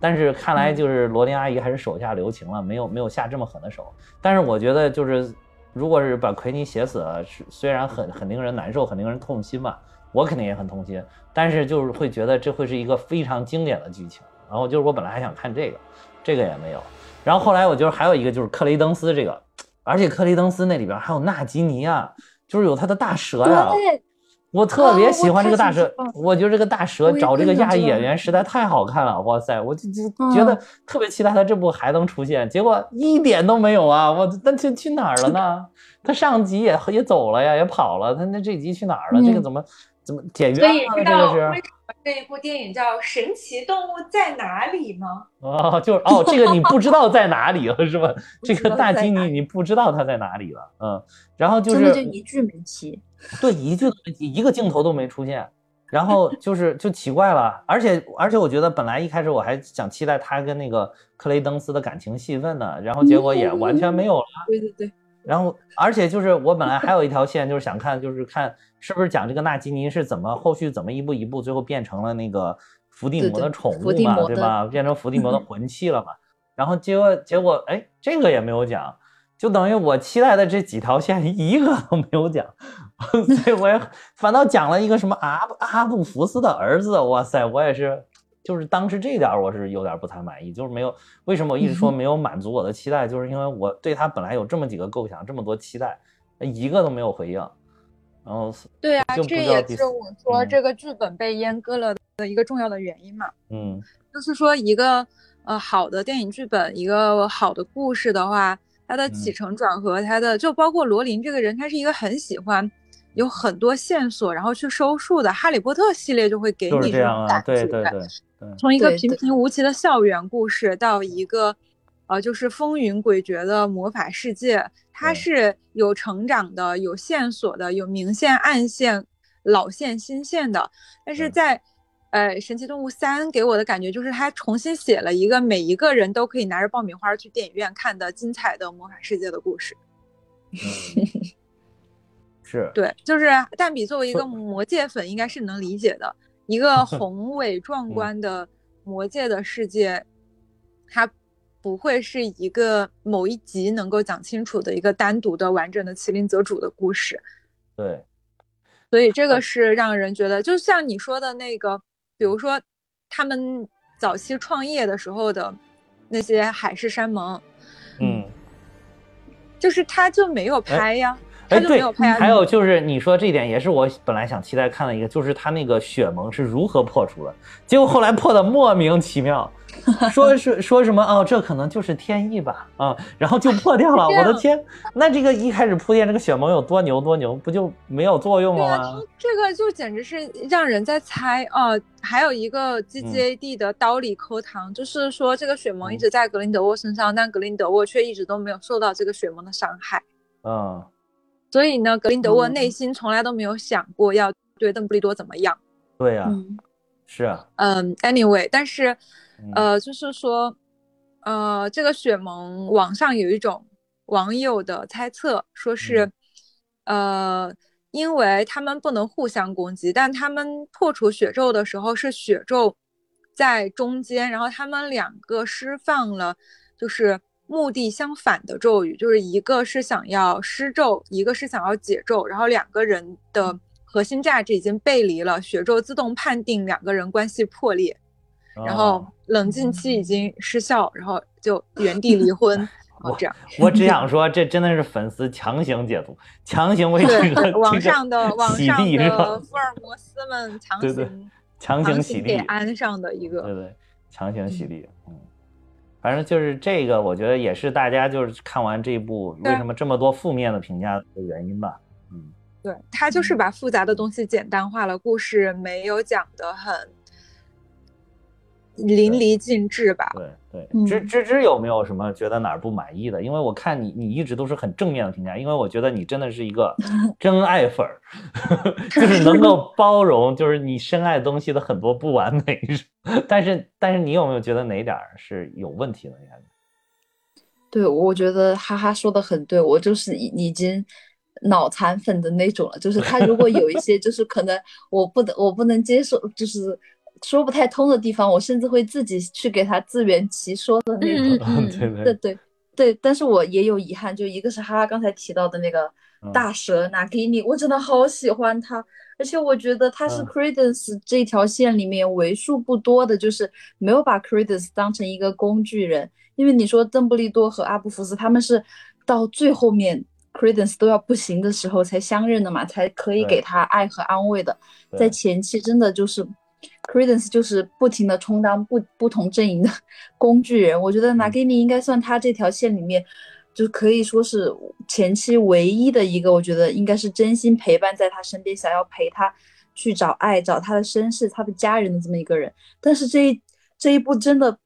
但是看来就是罗琳阿姨还是手下留情了，没有没有下这么狠的手。但是我觉得就是，如果是把奎尼写死了，是虽然很很令人难受，很令人痛心嘛，我肯定也很痛心。但是就是会觉得这会是一个非常经典的剧情。然后就是我本来还想看这个，这个也没有。然后后来我觉得还有一个就是克雷登斯这个，而且克雷登斯那里边还有纳吉尼啊，就是有他的大蛇呀、
对，
我特别喜欢这个大蛇，
哦我
觉得这个大蛇找这个亚裔演员实在太好看了，哇塞，我就就
嗯
觉得特别期待他这部还能出现，结果一点都没有啊！我那去去哪儿了呢？他上集也也走了呀，也跑了，他那这集去哪儿了？这个
嗯
怎么怎么解
所以
约了？
知
这个是
道为什么这一部电影叫《神奇动物在哪里》吗？
哦，就是哦，这个你不知道在哪里了是吧？这个大基
在哪
尼你不知道它在哪里了，嗯，然后就是
就一句没提。
对，一句一个镜头都没出现，然后就是就奇怪了，而且而且我觉得本来一开始我还想期待他跟那个克雷登斯的感情戏份呢，然后结果也完全没有了。
对对对，
然后而且就是我本来还有一条线，就是想看，就是看是不是讲这个纳吉尼是怎么后续怎么一步一步最后变成了那个伏地魔的宠物嘛，对吧？变成伏地魔的魂器了嘛。然后结果结果哎，这个也没有讲，就等于我期待的这几条线一个都没有讲，所以我也反倒讲了一个什么阿阿布福斯的儿子，哇塞，我也是，就是当时这点儿我是有点不太满意，就是没有为什么我一直说没有满足我的期待，就是因为我对他本来有这么几个构想，这么多期待，一个都没有回应，然后
对啊这也是我说
嗯。
这个剧本被阉割了的一个重要的原因嘛。
嗯。
就是说，一个呃好的电影剧本，一个好的故事的话，它的起
嗯。
承转合，它的就包括罗琳这个人，他是一个很喜欢有很多线索，然后去收束的。《哈利波特》系列就会给你
这
种感觉，
对对对对，
从一个平平无奇的校园故事到一个呃就是风云诡谲的魔法世界，它是有成长的、有线索的、有明线、暗线、老线、新线的。但是在呃《神奇动物三》给我的感觉就是它重新写了一个每一个人都可以拿着爆米花去电影院看的精彩的魔法世界的故事。
嗯，是，
对，就是蛋比作为一个魔界粉，应该是能理解的。一个宏伟壮
嗯
观的魔界的世界，它不会是一个某一集能够讲清楚的一个单独的完整的麒麟泽主的故事。
对，
所以这
呃
个是让人觉得，就像你说的那个，比如说他们早期创业的时候的那些海誓山盟，
嗯。
就是他就没有拍呀，
哎，对
就没有拍呀。
还有就是你说这一点也是我本来想期待看的一个，就是他那个血盟是如何破除的，结果后来破的莫名其妙，说是说什么哦，这可能就是天意吧，啊，然后就破掉了。我的天，那这个一开始铺垫这个血盟有多牛多牛，不就没有作用了吗
他？这个就简直是让人在猜啊、还有一个
嗯
GGAD 的刀里抠糖，就是说这个血盟一
嗯
直在格林德沃身上，但格林德沃却一直都没有受到这个血盟的伤害。
嗯，
所以呢，格林德沃
嗯。
内心从来都没有想过要对邓布利多怎么样。
对呀、
嗯，
是啊，
嗯，anyway，但是
嗯。
呃，就是说，呃，这个雪盟网上有一种网友的猜测，说是，呃，因为他们不能互相攻击，但他们破除血咒的时候是血咒在中间，然后他们两个释放了就是目的相反的咒语，就是一个是想要施咒，一个是想要解咒，然后两个人的核心价值已经背离了，血咒自动判定两个人关系破裂。然后
哦
冷静期已经失效，然后就原地离婚，这样。
我只想说，这真的是粉丝强行解读，强行为这个，
网上的网上的福尔摩斯们强
对对
行
强行
给
地，
安上的一个。
对对，强行洗地，嗯。反正就是这个，我觉得也是大家就是看完这一部为什么这么多负面的评价的原因吧。嗯，
对他就是把复杂的东西简单化了，故事没有讲得很淋漓尽致吧？
对对，
嗯
芝芝芝有没有什么觉得哪儿不满意的？因为我看你你一直都是很正面的评价，因为我觉得你真的是一个 真爱粉儿，就是能够包容，就是你深爱东西的很多不完美。但是但是你有没有觉得哪点儿是有问题的？你看，
对，我觉得哈哈说的很对，我就是已已经脑残粉的那种了。就是他如果有一些就是可能我不能我不能接受，就是说不太通的地方，我甚至会自己去给他自圆其说的那种。
嗯。
对 对。
对对对，但是我也有遗憾，就一个是哈哈刚才提到的那个
嗯。
大蛇拿给你，我真的好喜欢他，而且我觉得他是
嗯。
Credence 这条线里面为数不多的，就是没有把 Credence 当成一个工具人，因为你说邓布利多和阿布福斯他们是到最后面 Credence 都要不行的时候才相认的嘛，才可以给他爱和安慰的，在前期真的就是 Credence 就是不停的充当不不同阵营的 工具人，我觉得
嗯
Nagini 应该算他这条线里面，就可以说是前期唯一的一个，我觉得应该是真心陪伴在他身边，想要陪他去找爱、找他的身世、他的家人的这么一个人。但是这一这一步真的。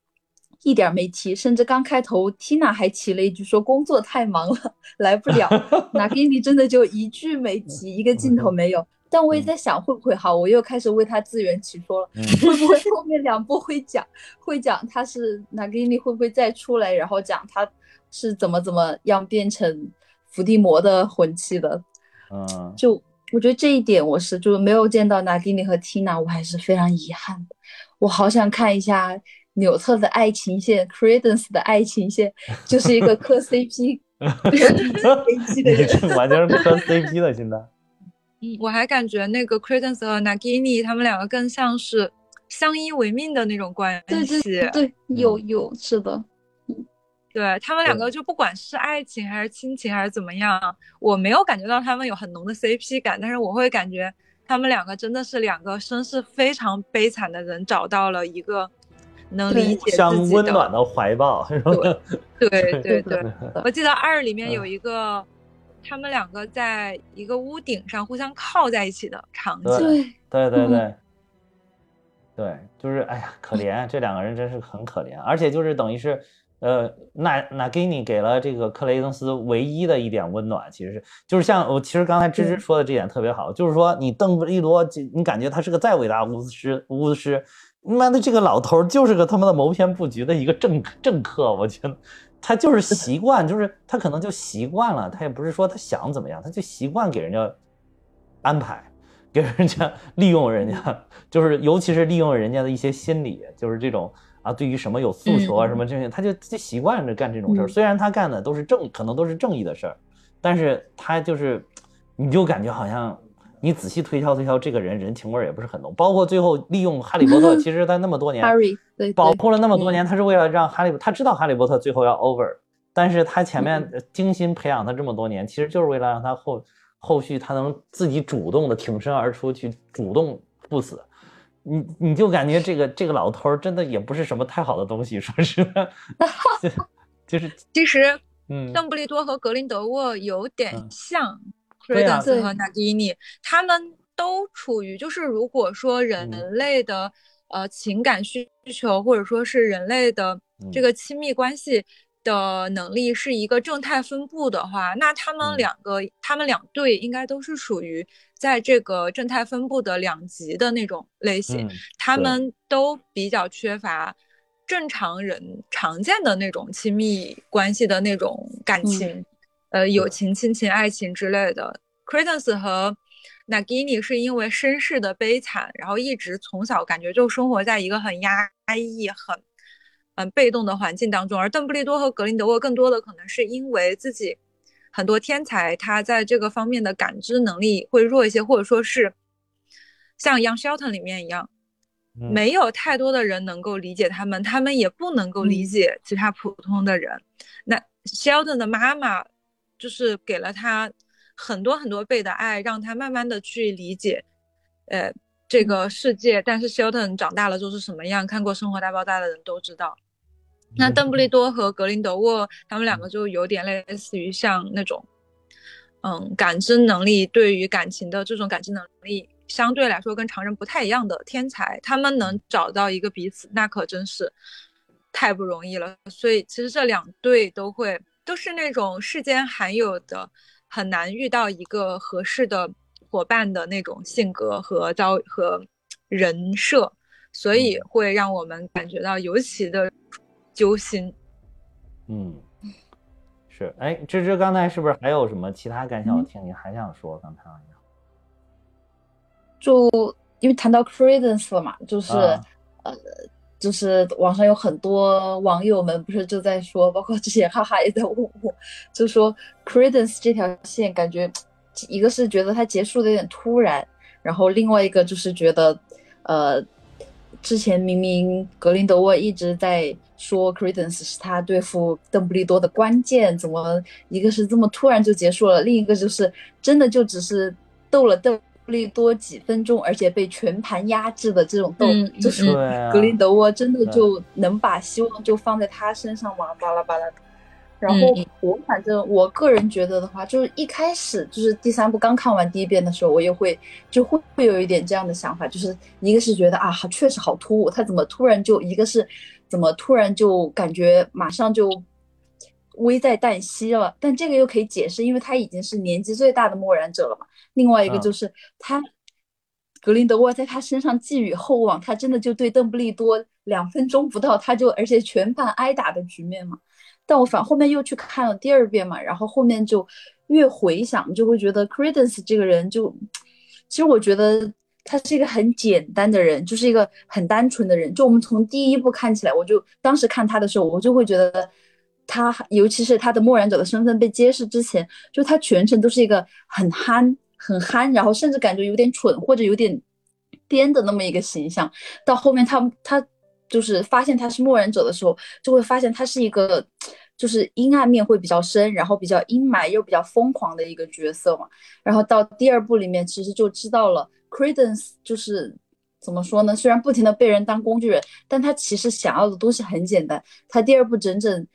一点儿没提，甚至刚开头，Tina 还提了一句说工作太忙了，来不了。Nagini 真的就一句没提，一个镜头没有。但我也在想，会不会好？我又开始为他自圆其说了。
嗯
会不会后面两部会讲，会讲他是 Nagini 会不会再出来，然后讲他是怎么怎么样变成伏地魔的魂器的？
嗯，
就我觉得这一点我是就没有见到 Nagini 和 Tina，我还是非常遗憾的。我好想看一下纽特的爱情线，Credence 的爱情线，就是一个磕 CP
完全是磕 CP 的，现在。
嗯，我还感觉那个 Credence 和 Nagini 他们两个更像是相依为命的那种关系。
对对，有有是的，
对他们两个就不管是爱情还是亲情还是怎么样，我没有感觉到他们有很浓的 CP 感，但是我会感觉他们两个真的是两个身世非常悲惨的人找到了一个能理解
相
自己的。
温暖的怀抱？
对对对对，我记得二里面
嗯
有一个，他们两个在一个屋顶上互相靠在一起的场景。
对嗯
对对对，对，就是哎呀，可怜，这两个人真是很可怜，而且就是等于是，呃，那那给你给了这个克雷登斯唯一的一点温暖，其实是就是像我其实刚才芝芝说的这点特别好，就是说你邓布利多，就你感觉他是个再伟大巫师巫师，妈的这个老头就是个他妈的谋篇布局的一个政政客，我觉得。他就是习惯，就是他可能就习惯了，他也不是说他想怎么样，他就习惯给人家安排，给人家利用人家，就是尤其是利用人家的一些心理，就是这种啊，对于什么有诉求啊
嗯
什么这些，他就就习惯着干这种事儿。
嗯
虽然他干的都是正，可能都是正义的事儿，但是他就是，你就感觉好像你仔细推敲推敲，这个人人情味儿也不是很浓。包括最后利用哈利波特，其实他那么多年保护了那么多年，他是为了让哈利，他知道哈利波特最后要 over，但是他前面呃精心培养他这么多年，其实就是为了让他后后续他能自己主动的挺身而出，去主动不死。你你就感觉这个这个老头儿真的也不是什么太好的东西，说实话，就就是
其实
嗯，
邓布利多和格林德沃有点
嗯
像
对啊
Credence
对
和 Nagini，他们都处于就是如果说人
嗯。
类的、呃情感需求或者说是人类的这
嗯
个亲密关系的能力是一个正态分布的话，那他
嗯。
们两个、他们两队应该都是属于在这个正态分布的两极的那种类型。
嗯，
他们都比较缺乏正常人常见的那种亲密关系的那种感情，呃，友情、亲情、爱情之类的。Credence 和 Nagini 是因为身世的悲惨，然后一直从小感觉就生活在一个很压抑、很嗯被动的环境当中，而邓布利多和格林德沃更多的可能是因为自己很多天才，他在这个方面的感知能力会弱一些，或者说是像《Young Shelton》里面一样，
嗯
没有太多的人能够理解他们，他们也不能够理
嗯
解其他普通的人。那 Sheldon 的妈妈就是给了他很多很多倍的爱，让他慢慢的去理解，呃，这个世界。但是 Sheldon 长大了就是什么样，看过《生活大爆炸》的人都知道。那邓布利多和格林德沃他们两个就有点类似于像那种，嗯，感知能力对于感情的这种感知能力相对来说跟常人不太一样的天才，他们能找到一个彼此，那可真是太不容易了。所以其实这两对都会都是那种世间罕有的，很难遇到一个合适的伙伴的那种性格和遭和人设，所以会让我们感觉到尤其的。揪心，
嗯，是，哎，芝芝刚才是不是还有什么其他感想？我听你还想说，刚才好像，
就因为谈到 credence 了嘛，就是呃，就是网上有很多网友们不是就在说，包括之前哈哈也在问我，就说 credence 这条线感觉一个是觉得它结束的有点突然，然后另外一个就是觉得呃。之前明明格林德沃一直在说 Credence 是他对付邓布利多的关键，怎么一个是这么突然就结束了，另一个就是真的就只是逗了邓利多几分钟，而且被全盘压制的这种斗，就是格林德沃真的就能把希望就放在他身上吗？巴拉巴拉的。然后我反正我个人觉得的话，就是一开始就是第三部刚看完第一遍的时候，我也会就会会有一点这样的想法，就是一个是觉得啊，确实好突兀，他怎么突然就一个是怎么突然就感觉马上就危在旦夕了，但这个又可以解释，因为他已经是年纪最大的默然者了嘛。另外一个就是他格林德沃在他身上寄予厚望，他真的就对邓布利多两分钟不到他就而且全盘挨打的局面嘛。但我反后面又去看了第二遍嘛，然后后面就越回想，就会觉得 Credence 这个人就，其实我觉得他是一个很简单的人，就是一个很单纯的人。就我们从第一部看起来，我就当时看他的时候，我就会觉得他，尤其是他的默然者的身份被揭示之前，就他全程都是一个很憨、很憨，然后甚至感觉有点蠢或者有点颠的那么一个形象。到后面他他。就是发现他是默然者的时候，就会发现他是一个，就是阴暗面会比较深，然后比较阴霾又比较疯狂的一个角色嘛。然后到第二部里面，其实就知道了，Credence 就是怎么说呢？虽然不停的被人当工具人，但他其实想要的东西很简单。他第二部整整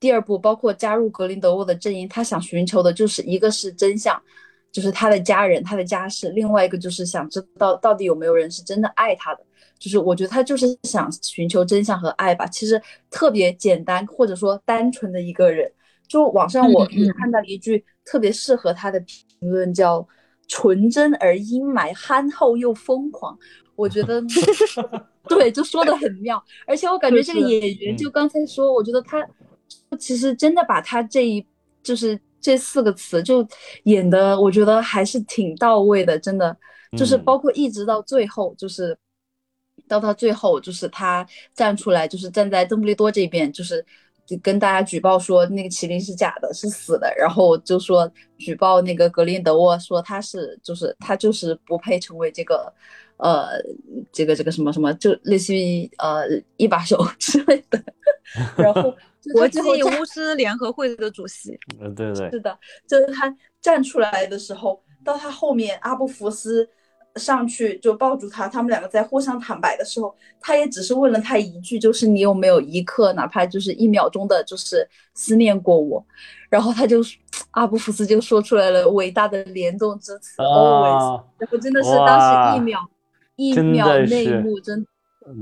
第二部，包括加入格林德沃的阵营，他想寻求的就是一个是真相，就是他的家人、他的家世；另外一个就是想知道到底有没有人是真的爱他的。就是我觉得他就是想寻求真相和爱吧，其实特别简单或者说单纯的一个人。就网上我看到了一句特别适合他的评论，叫“纯真而阴霾，憨厚又疯狂”。我觉得 对，就说的很妙。而且我感觉这个演员，就刚才说，我觉得他其实真的把他这一就是这四个词就演的，我觉得还是挺到位的。真的就是包括一直到最后，就是。到他最后，就是他站出来，就是站在邓布利多这边，就是跟大家举报说那个麒麟是假的，是死的，然后就说举报那个格林德沃，说他是就是他就是不配成为这个，呃，这个这个什么什么，就类似于呃一把手 之类的。然后
国际巫师联合会的主席，
嗯，对对，
是的，就是他站出来的时候，到他后面阿布福斯。上去就抱住他，他们两个在互相坦白的时候，他也只是问了他一句，就是你有没有一刻，哪怕就是一秒钟的，就是思念过我。然后他就阿布福斯就说出来了伟大的联动之词 always。然后真的是当时一秒一秒内幕，真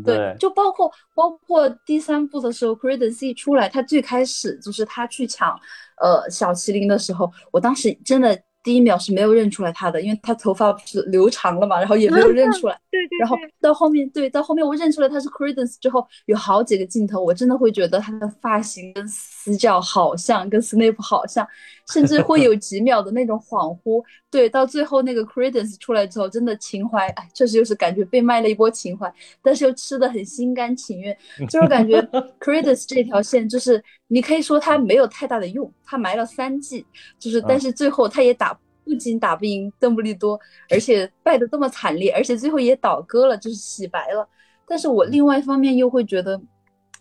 对，就包括包括第三部的时候，Credence 出来，他最开始就是他去抢呃小麒麟的时候，我当时真的。第一秒是没有认出来他的，因为他头发不是留长了嘛，然后也没有认出来。
对对。
然后到后面，对，到后面我认出来他是 Credence 之后，有好几个镜头，我真的会觉得他的发型跟死角好像，跟 Snape 好像，甚至会有几秒的那种恍惚。对，到最后那个 Credence 出来之后，真的情怀，哎，确实就是感觉被卖了一波情怀，但是又吃的很心甘情愿，就是感觉 Credence 这条线，就是你可以说它没有太大的用，它埋了三季，就是但是最后他也打。不仅打不赢邓布利多，而且败得这么惨烈，而且最后也倒戈了，就是洗白了。但是我另外一方面又会觉得，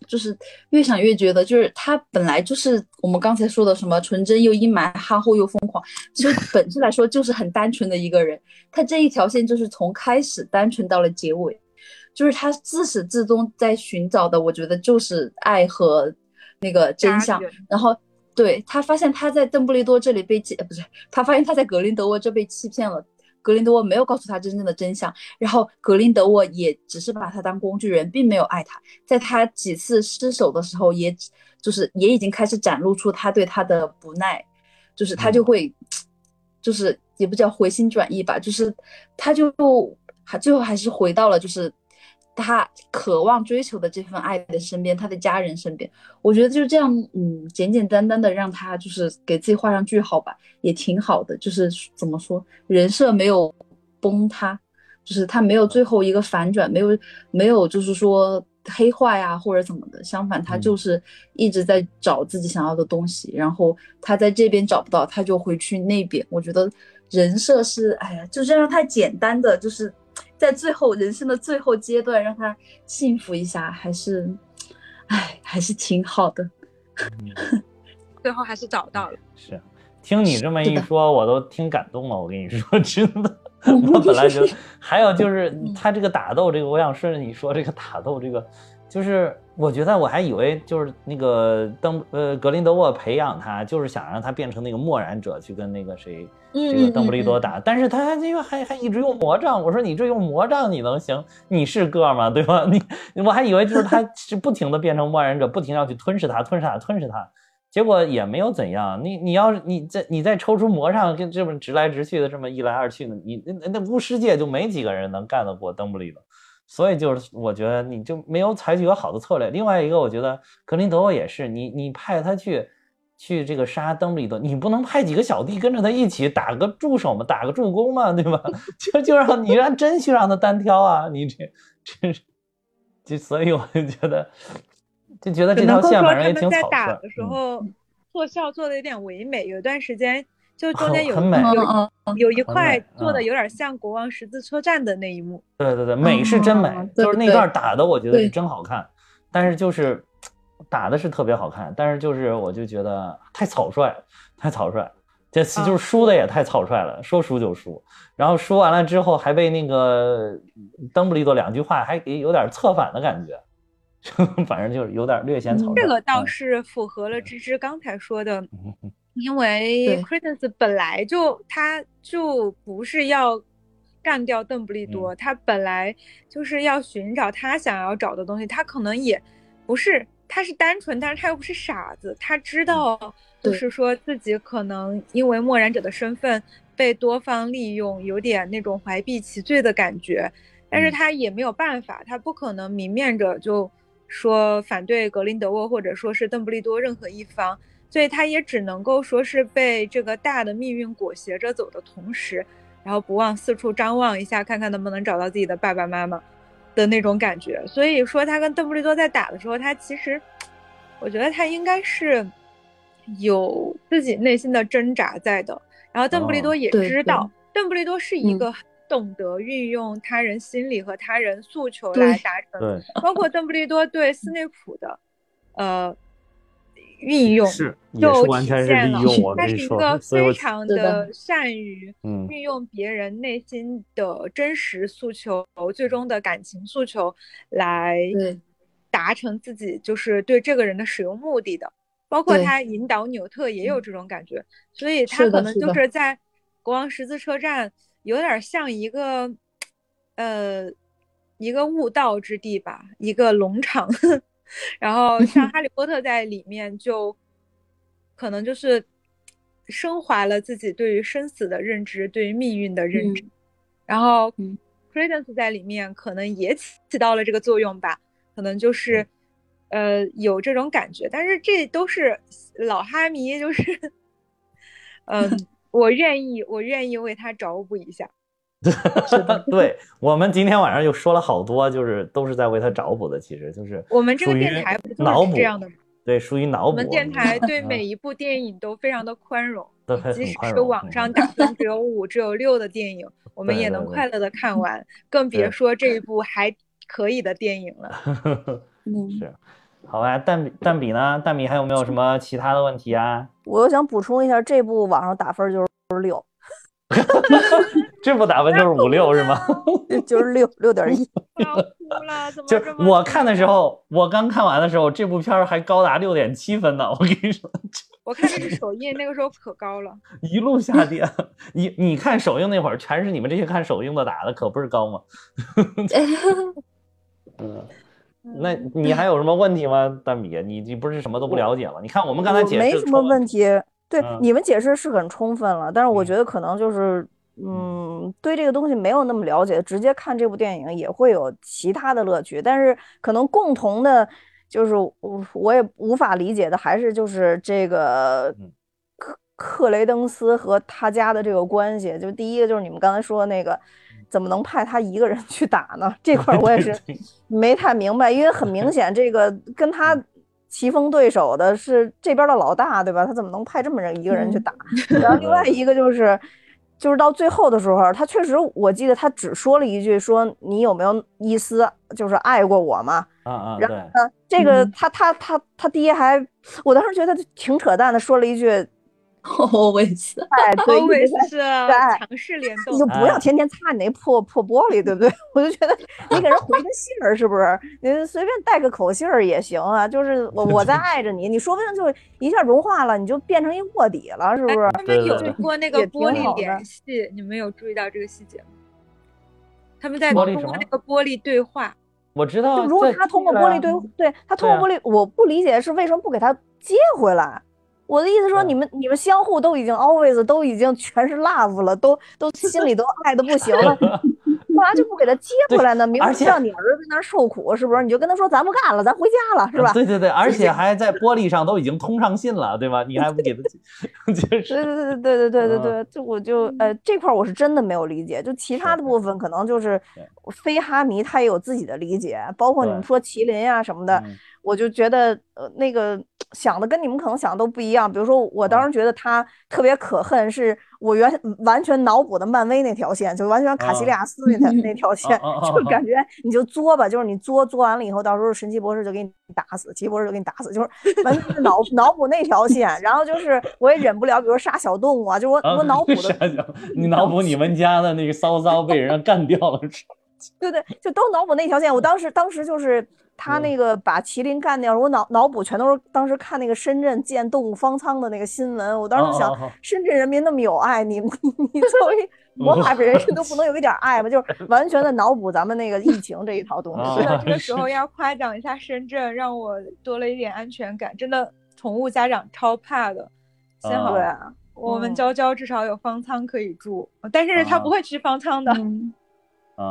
就是越想越觉得，就是他本来就是我们刚才说的什么纯真又阴霾、憨厚又疯狂，其实本质来说就是很单纯的一个人。他这一条线就是从开始单纯到了结尾。就是他自始至终在寻找的，我觉得就是爱和那个真相。然后对他发现他在邓布利多这里被欺，不是他发现他在格林德沃这被欺骗了。格林德沃没有告诉他真正的真相，然后格林德沃也只是把他当工具人，并没有爱他。在他几次失手的时候，也就是也已经开始展露出他对他的不耐，就是他就会，就是也不叫回心转意吧，就是他就还最后还是回到了就是。他渴望追求的这份爱的身边，他的家人身边，我觉得就这样，嗯，简简单单的让他就是给自己画上句号吧，也挺好的。就是怎么说，人设没有崩塌，就是他没有最后一个反转，没有没有就是说黑化呀或者怎么的，相反，他就是一直在找自己想要的东西，然后他在这边找不到，他就回去那边。我觉得人设是，哎呀，就这样太简单的，就是。在最后人生的最后阶段，让他幸福一下，还是，哎，还是挺好的。
最后还是找到了。
是，听你这么一说，我都挺感动了。我跟你说，真的，我本来就还有就是他这个打斗，这个我想顺着你说这个打斗，这个就是我觉得我还以为就是那个登呃格林德沃培养他，就是想让他变成那个默然者去跟那个谁。这个邓布利多打，但是他这个还还一直用魔杖。我说你这用魔杖你能行？你是个吗？对吧？你我还以为就是他 是不停的变成默然者，不停要去吞噬他，吞噬他，吞噬他。结果也没有怎样。你你要是你再你再抽出魔杖，跟这么直来直去的这么一来二去的，你那那巫师界就没几个人能干得过邓布利多。所以就是我觉得你就没有采取一个好的策略。另外一个，我觉得格林德沃也是，你你派他去。去这个杀邓布利多，你不能派几个小弟跟着他一起打个助手嘛，打个助攻嘛，对吧？就就让你让真去让他单挑啊！你这真是，就所以我就觉得，就觉得这条线反正也挺草率。
在打的时候，做效做的有点唯美，有段时间就中间有
有
有一块做的有点像国王十字车站的那一幕。
对对对，美是真美，就是那段打的，我觉得是真好看，但是就是。打的是特别好看，但是就是我就觉得太草率，太草率，这就是输的也太草率了，说输就输，然后输完了之后还被那个邓布利多两句话还给有点策反的感觉，反正就是有点略显草率。
这个倒是符合了芝芝刚才说的，因为 Credence 本来就他就不是要干掉邓布利多，他本来就是要寻找他想要找的东西，他可能也不是。他是单纯，但是他又不是傻子，他知道，就是说自己可能因为默然者的身份被多方利用，有点那种怀璧其罪的感觉，但是他也没有办法，他不可能明面着就说反对格林德沃或者说是邓布利多任何一方，所以他也只能够说是被这个大的命运裹挟着走的同时，然后不忘四处张望一下，看看能不能找到自己的爸爸妈妈。的那种感觉，所以说他跟邓布利多在打的时候，他其实，我觉得他应该是有自己内心的挣扎在的。然后邓布利多也知道，邓布利多是一个懂得运用他人心理和他人诉求来达成，包括邓布利多对斯内普的，呃。运用
是，也是完全是利用。我
他是一个非常的善于运用别人内心的真实诉求，最终的感情诉求来达成自己就是对这个人的使用目的的。包括他引导纽特也有这种感觉，所以他可能就是在国王十字车站有点像一个呃一个悟道之地吧，一个农场。然后像 哈利波特在里面就，可能就是升华了自己对于生死的认知，对于命运的认知。然后，Credence 在里面可能也起起到了这个作用吧，可能就是，呃，有这种感觉。但是这都是老哈迷，就是，嗯，我愿意，我愿意为他找补一下。
对我们今天晚上又说了好多，就是都是在为他找补的，其实就是
我们这个电台不就是这样的吗？
对，属于脑补。
我们电台对 每一部电影都非常的宽容，即使是网上打分只有五、只有六的电影，我们也能快乐的看完，更别说这一部还可以的电影了。
嗯，是，好吧，蛋比蛋比呢？蛋比还有没有什么其他的问题啊？
我又想补充一下，这部网上打分就是六。
这不打分就是五六是吗？
就是六六点一。
要哭了，怎么
就
是
我看的时候，我刚看完的时候，这部片儿还高达六点七分呢。我跟你说，
我看的是首映，那个时候可高了。
一路下跌。你你看首映那会儿，全是你们这些看首映的打的，可不是高吗？嗯，那你还有什么问题吗，大米？你你不是什么都不了解吗？你看我们刚才解释
没什么问题。对、
嗯
你们解释是很充分了，但是我
嗯
觉得可能就是，嗯，对这个东西没有那么了解，直接看这部电影也会有其他的乐趣。但是可能共同的，就是我我也无法理解的，还是就是这个
嗯
克克雷登斯和他家的这个关系。就第一个就是你们刚才说的那个，怎么能派他一个人去打呢？这块儿我也是没太明白，因为很明显这个跟他棋逢对手的是这边的老大，对吧？他怎么能派这么人一个人去打？然后另外一个就是，就是到最后的时候，他确实我记得他只说了一句说你有没有一丝就是爱过我嘛？
啊啊，对
然后，呢，这个
嗯
他他他他爹还，我当时觉得挺扯淡的，说了一句，
我也是。
哎，对，一
always
直在
是
对
强势联动
你就不要天天擦你那破破玻璃，对不对？我就觉得你给人回个信儿，是不是？你随便带个口信儿也行啊。就是我我在爱着你，你说不定就一下融化了，你就变成一卧底了，是不是？
哎他们有过那个玻璃联系，你们有注意到这个细节吗？他们在通过那个玻璃对话，
我知道
就。如果他通过玻璃对，对他通过玻璃，我不理解的是为什么不给他接回来。我的意思说，
嗯
你们你们相互都已经 always 都已经全是 love 了，都都心里都爱的不行了，干嘛就不给他接回来呢？明知道你儿子在那儿受苦，是不是？你就跟他说咱不干了，咱回家了，是吧？
对对对，而且还在玻璃上都已经通上信了，对吧？你还不给他，就
对
是
对对对对对对
嗯
对，就我就呃这块儿我是真的没有理解，就其他的部分可能就是非哈迷他也有自己的理解，包括你们说麒麟呀什么的，
嗯
我就觉得呃那个想的跟你们可能想的都不一样。比如说我当时觉得他特别可恨，是我原完全脑补的漫威那条线，就完全卡西利亚斯那条那条线，就感觉你就作吧，就是你作作完了以后，到时候神奇博士就给你打死，奇异博士就给你打死，就是 完全是脑脑补那条线。然后就是我也忍不了，比如杀小动物啊，就我我脑补的
你脑补你们家的那个骚骚被人家干掉了，
对对，就都脑补那条线。我当时当时就是他
嗯
那个把麒麟干掉，我脑脑补全都是当时看那个深圳建动物方舱的那个新闻。我当时想深圳人民那么有爱，你你 你作为 魔法人士都不能有一点爱吗？就是完全的脑补咱们那个疫情这一套东
啊
西。
是的，这个时候要夸奖一下深圳，让我多了一点安全感。真的，宠物家长超怕的。幸好
对啊，
我们
嗯
娇娇至少有方舱可以住，但是他不
啊
会去方舱的。
嗯，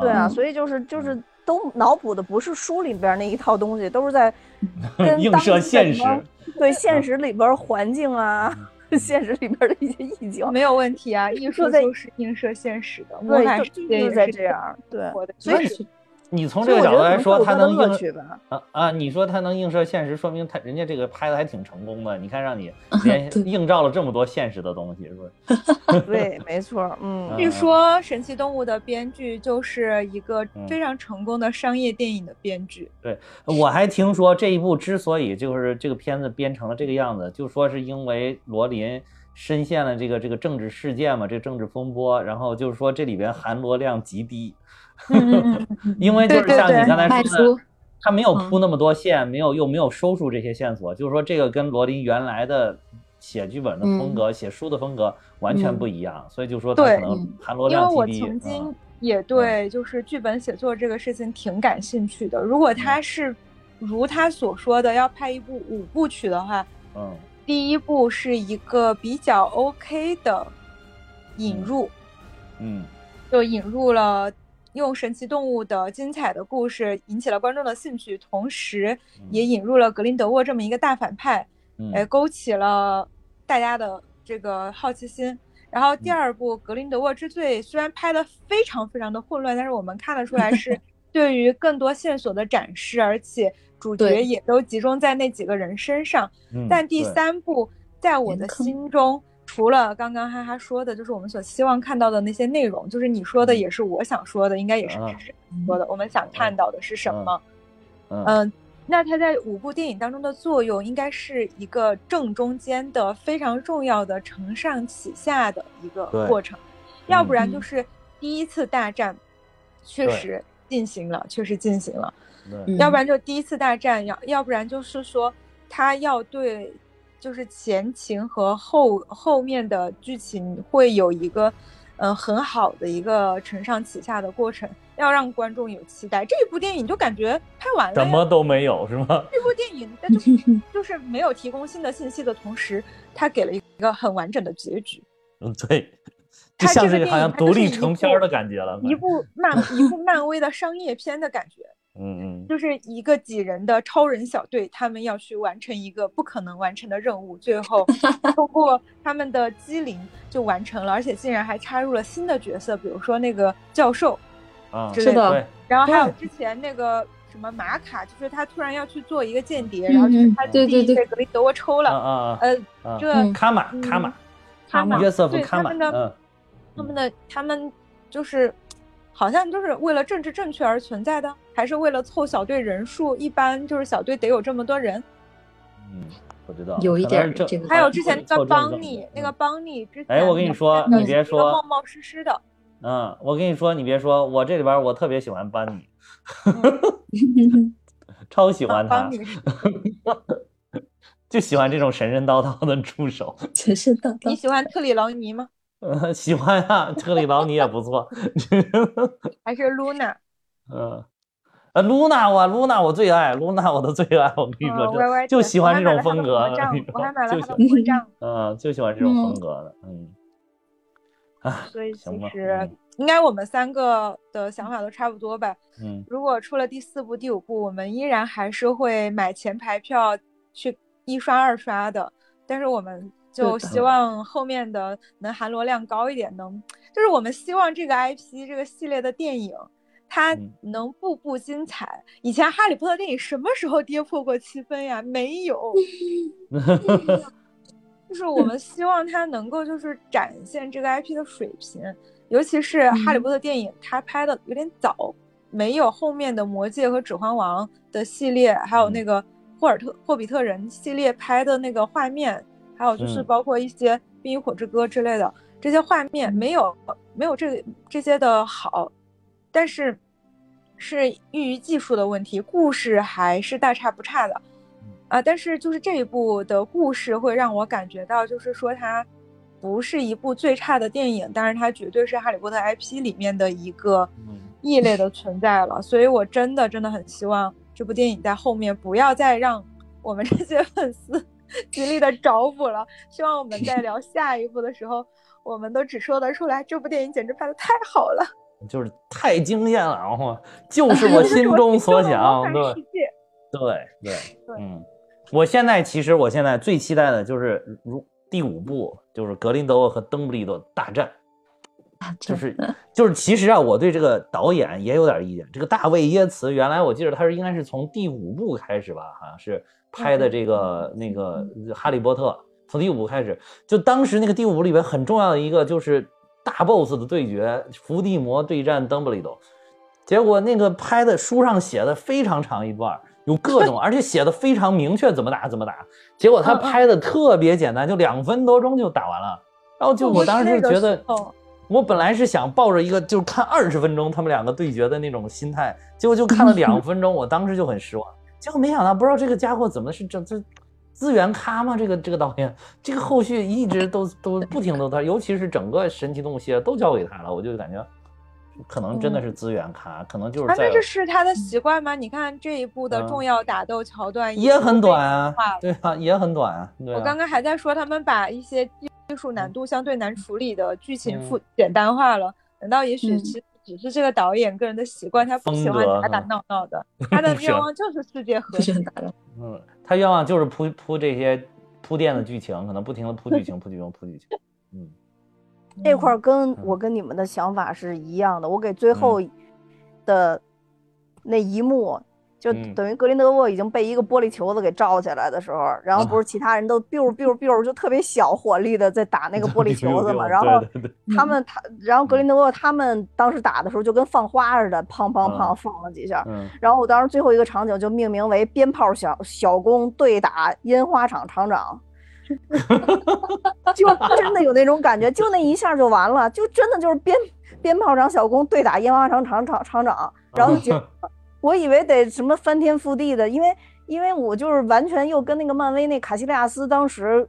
对啊，
嗯
所以就是就是都脑补的不是书里边那一套东西，都是在 跟
映射现
什么
实。
对现实里边环境啊，现实里边 的一些意境。
没有问题啊，艺术
就在
就是映射现实的，魔
对，
法
就是在这样，对。所以
是
你从这个角度来说，它能映。啊啊！你说它能映射现实，说明它人家这个拍的还挺成功的。你看，让你连映照了这么多现实的东西，是不是？
对，没错，嗯，
嗯
据说《神奇动物》的编剧就是一个
嗯
非常成功的商业电影的编剧。
对我还听说这一部之所以就是这个片子编成了这个样子，就说是因为罗琳深陷了这个这个政治事件嘛，这个政治风波，然后就是说这里边含罗量极低，因为就是像你刚才说的
出，
他没有
嗯。
铺那么多线，没有又没有收束这些线索，就是说这个跟罗琳原来的写剧本的风格、写书的风格完全不一样，所以就说他可能
嗯
含罗
因为我
量极低。
曾经
嗯。
也对就是剧本写作这个事情挺感兴趣的。如果他是如他所说的要拍一部五部曲的话，
嗯。
第一部是一个比较 OK 的引入，
嗯。
就引入了用神奇动物的精彩的故事引起了观众的兴趣，同时也引入了格林德沃这么一个大反派，
嗯。
哎，勾起了大家的这个好奇心。然后第二部《格林德沃之罪》虽然拍的非常非常的混乱，但是我们看得出来是 对于更多线索的展示，而且主角也都集中在那几个人身上。
嗯
但第三部在我的心中，除了刚刚哈哈说的，就是我们所希望看到的那些内容，就是你说的
嗯。
也是我想说的，应该也是
啊
芝芝说的，我们想看到的是什么？
嗯。
嗯，那它在五部电影当中的作用，应该是一个正中间的非常重要的承上启下的一个过程，要不然
嗯。
就是第一次大战确实进行了，确实进行了。
嗯
要不然就第一次大战，要要不然就是说他要对，就是前情和后后面的剧情会有一个，嗯、很好的一个承上启下的过程，要让观众有期待。这一部电影就感觉拍完了，
什么都没有是吗？
这部电影它就是 就是没有提供新的信息的同时，它给了一个很完整的结局，
嗯，对，就
它
像是
这个电影
好像独立成片儿的感觉了。
一部漫一部漫威的商业片的感觉。
嗯嗯，
就是一个几人的超人小队，他们要去完成一个不可能完成的任务，最后 通过他们的机灵就完成了，而且竟然还插入了新的角色，比如说那个教授，
啊，
之类
的，
然后还有之前那个什么马卡，就是他突然要去做一个间谍，然后就是
嗯
他
对对对。
被格林德沃抽了，
啊啊啊。
呃，
啊，
这
嗯。
卡玛
嗯
卡玛
卡玛
约瑟夫
对
卡玛，
他们的
嗯，
他们的他们就是好像就是为了政治正确而存在的，还是为了凑小队人数？一般就是小队得有这么多人。
嗯，不知道，
有一点这个
还有之前那个
凑
邦尼那个
嗯
邦尼之前，
哎我跟你说
你
别说
冒冒失失的，
嗯，我跟你说，你别说，我这里边我特别喜欢班尼，超喜欢他
邦，尼
就喜欢这种神神叨叨的助手。
神神叨叨，
你喜欢特里劳尼吗？
呃，喜欢啊，特里劳尼也不错。
还是露娜？
嗯，呃，露娜我露娜我最爱，露娜我的最爱。我跟你说，就喜欢这种风格。
魔杖
跟你
我还买了
说就喜
他的魔杖，
嗯，就喜欢这种风格的。嗯，啊，
所以其实
嗯
应该我们三个的想法都差不多吧。
嗯
如果出了第四部、第五部，我们依然还是会买前排票去一刷、二刷的。但是我们就希望后面的能含罗量高一点，能就是我们希望这个 IP 这个系列的电影，它
嗯
能步步精彩。以前哈利波特电影什么时候跌破过七分呀？没有。就是我们希望它能够就是展现这个 IP 的水平，尤其是《哈利波特》电影，它拍的有点早，没有后面的《魔戒》和《指环王》的系列，还有那个霍尔特、霍比特人系列拍的那个画面，还有就是
嗯
包括一些《冰与火之歌》之类的这些画面，没有没有这这些的好，但是是寓于技术的问题，故事还是大差不差的。啊，但是就是这一部的故事会让我感觉到，就是说它不是一部最差的电影，但是它绝对是《哈利波特》IP 里面的一个
嗯
异类的存在了。所以我真的真的很希望这部电影在后面不要再让我们这些粉丝 极力的找补了。希望我们在聊下一部的时候，我们都只说得出来，这部电影简直拍的太好了，
就是太惊艳了，然后就是我心 中所想，对。对 对，嗯，我现在其实我现在最期待的就是如第五部，就是格林德沃和邓布利多大战。就是就是，其实啊，我对这个导演也有点意见。这个大卫耶茨，原来我记得他是应该是从第五部开始吧，好像是拍的这个那个《哈利波特》，从第五部开始。就当时那个第五部里边很重要的一个就是大 boss 的对决，伏地魔对战邓布利多。结果那个拍的书上写的非常长一段，有各种，而且写的非常明确，怎么打怎么打。结果他拍的特别简单，就两分多钟就打完了。然后就我当时就觉得。我本来是想抱着一个就是看二十分钟他们两个对决的那种心态，结果就看了两 分钟，我当时就很失望。结果没想到，不知道这个家伙怎么是这这资源咖吗？这个这个导演，这个后续一直都 都不停都他，尤其是整个神奇动物系列都交给他了，我就感觉可能真的是资源咖，可能就是
那这是他的习惯吗？你看这一部的重要打斗桥段
嗯也很短
啊
啊，，对啊，也很短啊。对啊。
我刚刚还在说他们把一些技术难度相对难处理的剧情
嗯。
复简单化了，难道也许
嗯。
其实只是这个导演个人的习惯，他不喜欢打打
嗯
闹闹的，他的 愿望就是世界和平。
嗯，他愿望就是铺铺这些铺垫的剧情，可能不停的铺剧情，铺剧情，铺剧情。嗯。
这块儿跟我跟你们的想法是一样的。我给最后的那一幕，就
嗯
等于格林德沃已经被一个玻璃球子给罩起来的时候，然后不是其他人都 biu biu biu 就特别小火力的在打那个玻璃球子嘛，然后他们他，然后格林德沃他们当时打的时候就跟放花似的，砰砰砰
嗯
放了几下。
嗯
然后我当时最后一个场景就命名为“鞭炮小小工对打烟花厂厂长 ”，就真的有那种感觉，就那一下就完了，就真的就是鞭鞭炮厂小工对打烟花厂厂厂厂长，然后就结束了。我以为得什么翻天覆地的，因为因为我就是完全又跟那个漫威那卡西利亚斯当时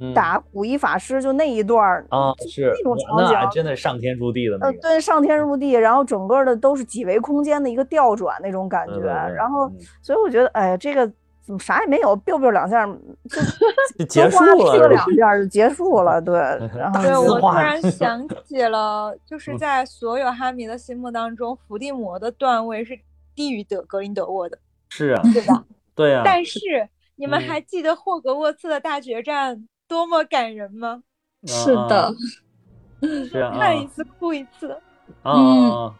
嗯。
打古一法师就那一段儿
啊，
就是那种场景
那真的上天入地的那
呃，对，上天入地，然后整个的都是几维空间的一个调转那种感觉，
对对对
然后
嗯。
所以我觉得，哎呀，这个怎么啥也没有，biu biu 两下 就
就结束
花
了
两？下就结束了，对，然后
对我突然想 起了，就是
嗯。
在所有哈迷的心目当中，伏地魔的段位是低于德格林德沃的，
是啊，
对吧？
对啊，
但是 你们
嗯
还记得霍格沃茨的大决战多么感人吗？
是的，
是啊，
看一次哭一次。
啊啊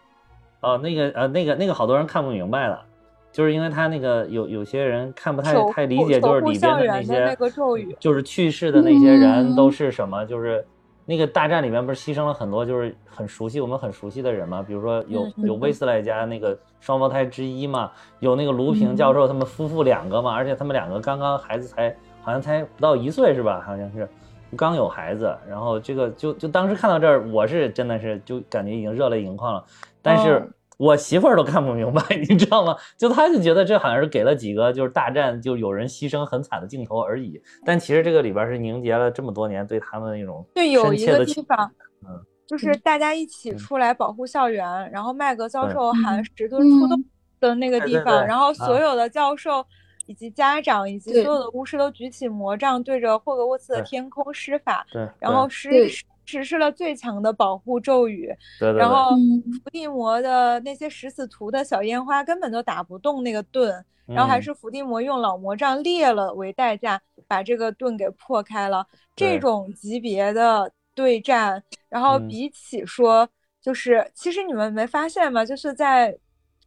啊！那个呃，那个那个，好多人看不明白了，就是因为他那个有有些人看不太太理解，
守
就是里边
护校
的那些
园的那个咒语
就是去世的那些人
嗯
都是什么？就是那个大战里面不是牺牲了很多，就是很熟悉我们很熟悉的人嘛，比如说有
嗯
有威斯莱家那个双胞胎之一嘛，有那个卢平教授他们夫妇两个嘛，而且他们两个刚刚孩子才好像才不到一岁是吧？好像是。刚有孩子，然后这个就就当时看到这儿，我是真的是就感觉已经热泪盈眶了，但是
哦
我媳妇儿都看不明白，你知道吗？就她就觉得这好像是给了几个就是大战就有人牺牲很惨的镜头而已，但其实这个里边是凝结了这么多年对他们的那种
就有一个地方
嗯，
就是大家一起
嗯
出来保护校园，然后麦格教授喊
嗯
石墩出动的那个地方，
对对对
然后所
啊
有的教授以及家长以及所有的巫师都举起魔杖，对着霍格沃茨的天空施法，
对，
然后实
对
实实施了最强的保护咒语，
对对对。
然后
嗯。
伏地魔的那些食死徒的小烟花根本就打不动那个盾，然后还
嗯。
是伏地魔用老魔杖裂了为代价，把这个盾给破开了。这种级别的对战，然后
嗯。
比起说，就是其实你们没发现吗？就是在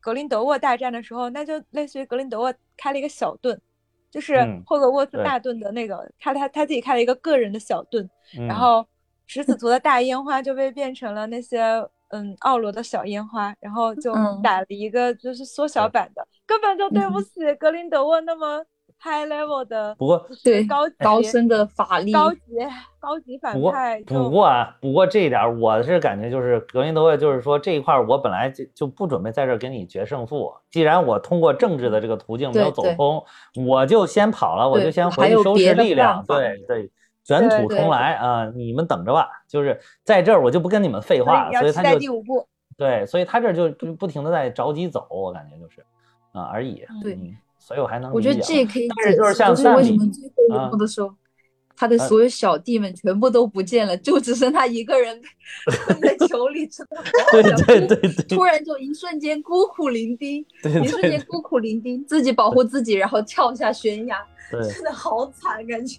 格林德沃大战的时候，那就类似于格林德沃开了一个小盾。就是
嗯
霍格沃茨大盾的那个，他他他自己开了一个个人的小盾，
嗯。
然后食死徒的大烟花就被变成了那些嗯奥罗的小烟花，然后就
嗯
打了一个就是缩小版的，根本就对不
嗯
起格林德沃那么 high level 的，
不过
对
高级
高深的法力，
高级高级反
不过不过啊，不过这一点儿我是感觉就是格林德沃，就是说这一块儿我本来就就不准备在这儿跟你决胜负。既然我通过政治的这个途径没有走通，我就先跑了，我就先回去收拾力量。对对，卷土重来啊！你们等着吧。就是在这儿我就不跟你们废话了，所以他就
第五部。
对，所以他这就就不停的在着急走，我感觉就是啊而已。
对
嗯，所以我还能
我觉得这也可以
就是
解释，就是
像
为什么最后
啊
一幕的时候，他的
呃
所有小弟们全部都不见了，就只剩他一个人 困在球里，真的
对对对对
突然就一瞬间孤苦伶仃，
对
一瞬间孤苦伶仃，自己保护自己，然后跳下悬崖，真的好惨，感觉。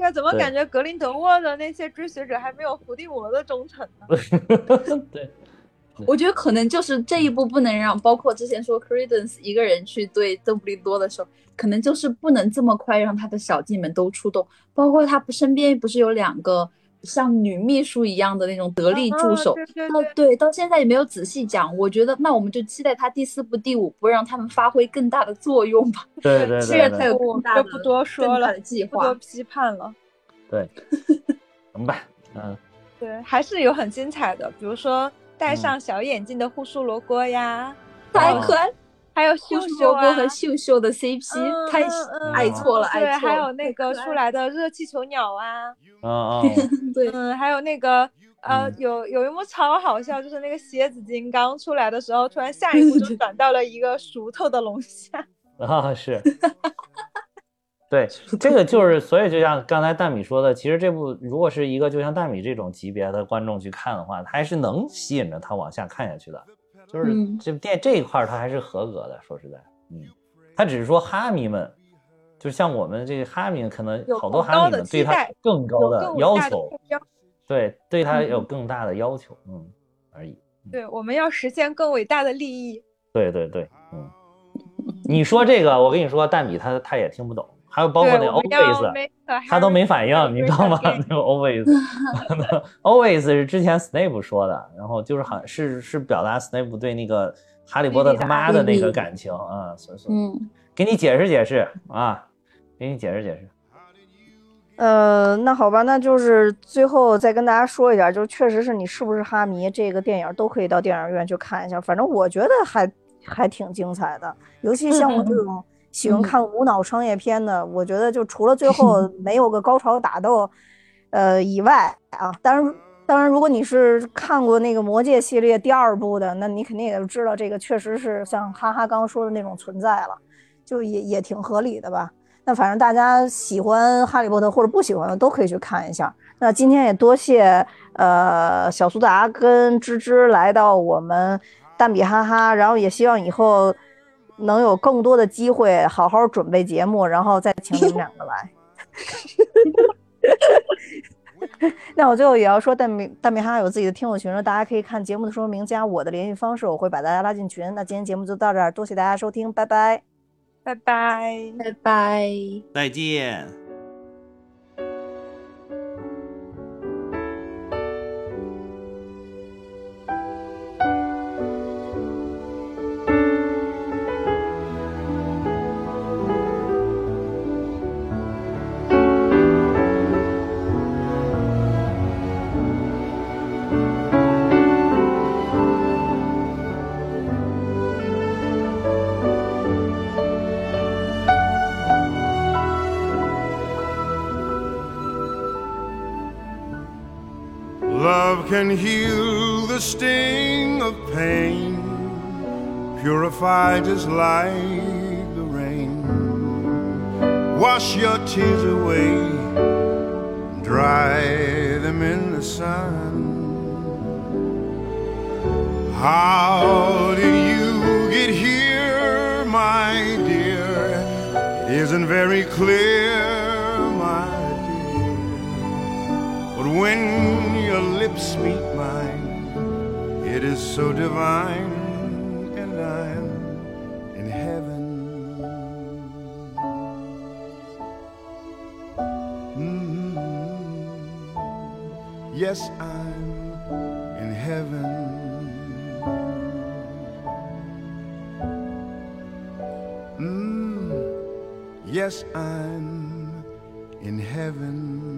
对啊，怎么感觉格林德沃的那些追随者还没有伏地魔的忠诚呢？
对，
我觉得可能就是这一步不能让，包括之前说 Credence 一个人去对邓布利多的时候，可能就是不能这么快让他的小弟们都出动，包括他不身边不是有两个像女秘书一样的那种得力助手
啊，对对
到
对，
对到现在也没有仔细讲，我觉得那我们就期待他第四部、第五部让他们发挥更大的作用吧。
对对
虽
对对
然他有
我
更大的
就不多说了
计划
不多，批判了。
对，行吧，嗯。
对，还是有很精彩的，比如说戴
嗯
上小眼镜的护树罗锅呀，
哦
太可爱。
还有秀秀啊
树萝卜和秀秀的 CP
嗯
太爱错了，
对，
爱错了。
还有那个出来的热气球鸟啊，
嗯嗯，
对，
嗯，还有那个呃
嗯，
有有一幕超好笑，就是那个蝎子精刚出来的时候，突然下一 步就转到了一个熟透的龙虾。
啊是，对，这个就是，所以就像刚才大米说的，其实这部如果是一个就像大米这种级别的观众去看的话，他还是能吸引着他往下看下去的，就是
嗯
这电这一块儿他还是合格的，说实在，嗯，他只是说哈迷们。就像我们这个哈迷，可能好多哈迷们对他更高的要求对，对他
嗯
有更大的要求，嗯，而已。
对，我们要实现更伟大的利益。
对对对，嗯，你说这个，我跟你说，蛋米他他也听不懂，还有包括，那 always，他都没反应，你知道吗？那个 always，always 是之前 Snape 说的，然后就是好像是是表达 Snape 对那个哈利波特他妈的那个感情啊，所以说
嗯，
给你解释解释啊，给你解释解释。
呃，那好吧，那就是最后再跟大家说一下，就确实是你是不是哈迷这个电影都可以到电影院去看一下，反正我觉得还还挺精彩的，尤其像我这种喜欢看无脑商业片的，我觉得就除了最 后没有个高潮打斗，呃以外啊，当然当然，如果你是看过那个《魔戒》系列第二部的，那你肯定也就知道这个确实是像哈哈刚刚说的那种存在了，就也也挺合理的吧。那反正大家喜欢哈利波特或者不喜欢的都可以去看一下。那今天也多谢呃小苏达跟芝芝来到我们蛋比哈哈，然后也希望以后能有更多的机会好好准备节目，然后再请你们两个来。那我最后也要说，大米大米哈哈有自己的听友群，大家可以看节目的说明加我的联系方式，我会把大家拉进群。那今天节目就到这儿，多谢大家收听，拜拜。
拜拜，
拜拜，
再见。
Can heal the sting of pain, purified as like the rain. Wash your tears away, dry them in the sun. How did you get here, my dear? It isn't very clear, But when your lips meet mine, it is so divine, and I'm in heaven. Mm, Yes, I'm in heaven. Mm, yes, I'm in heaven.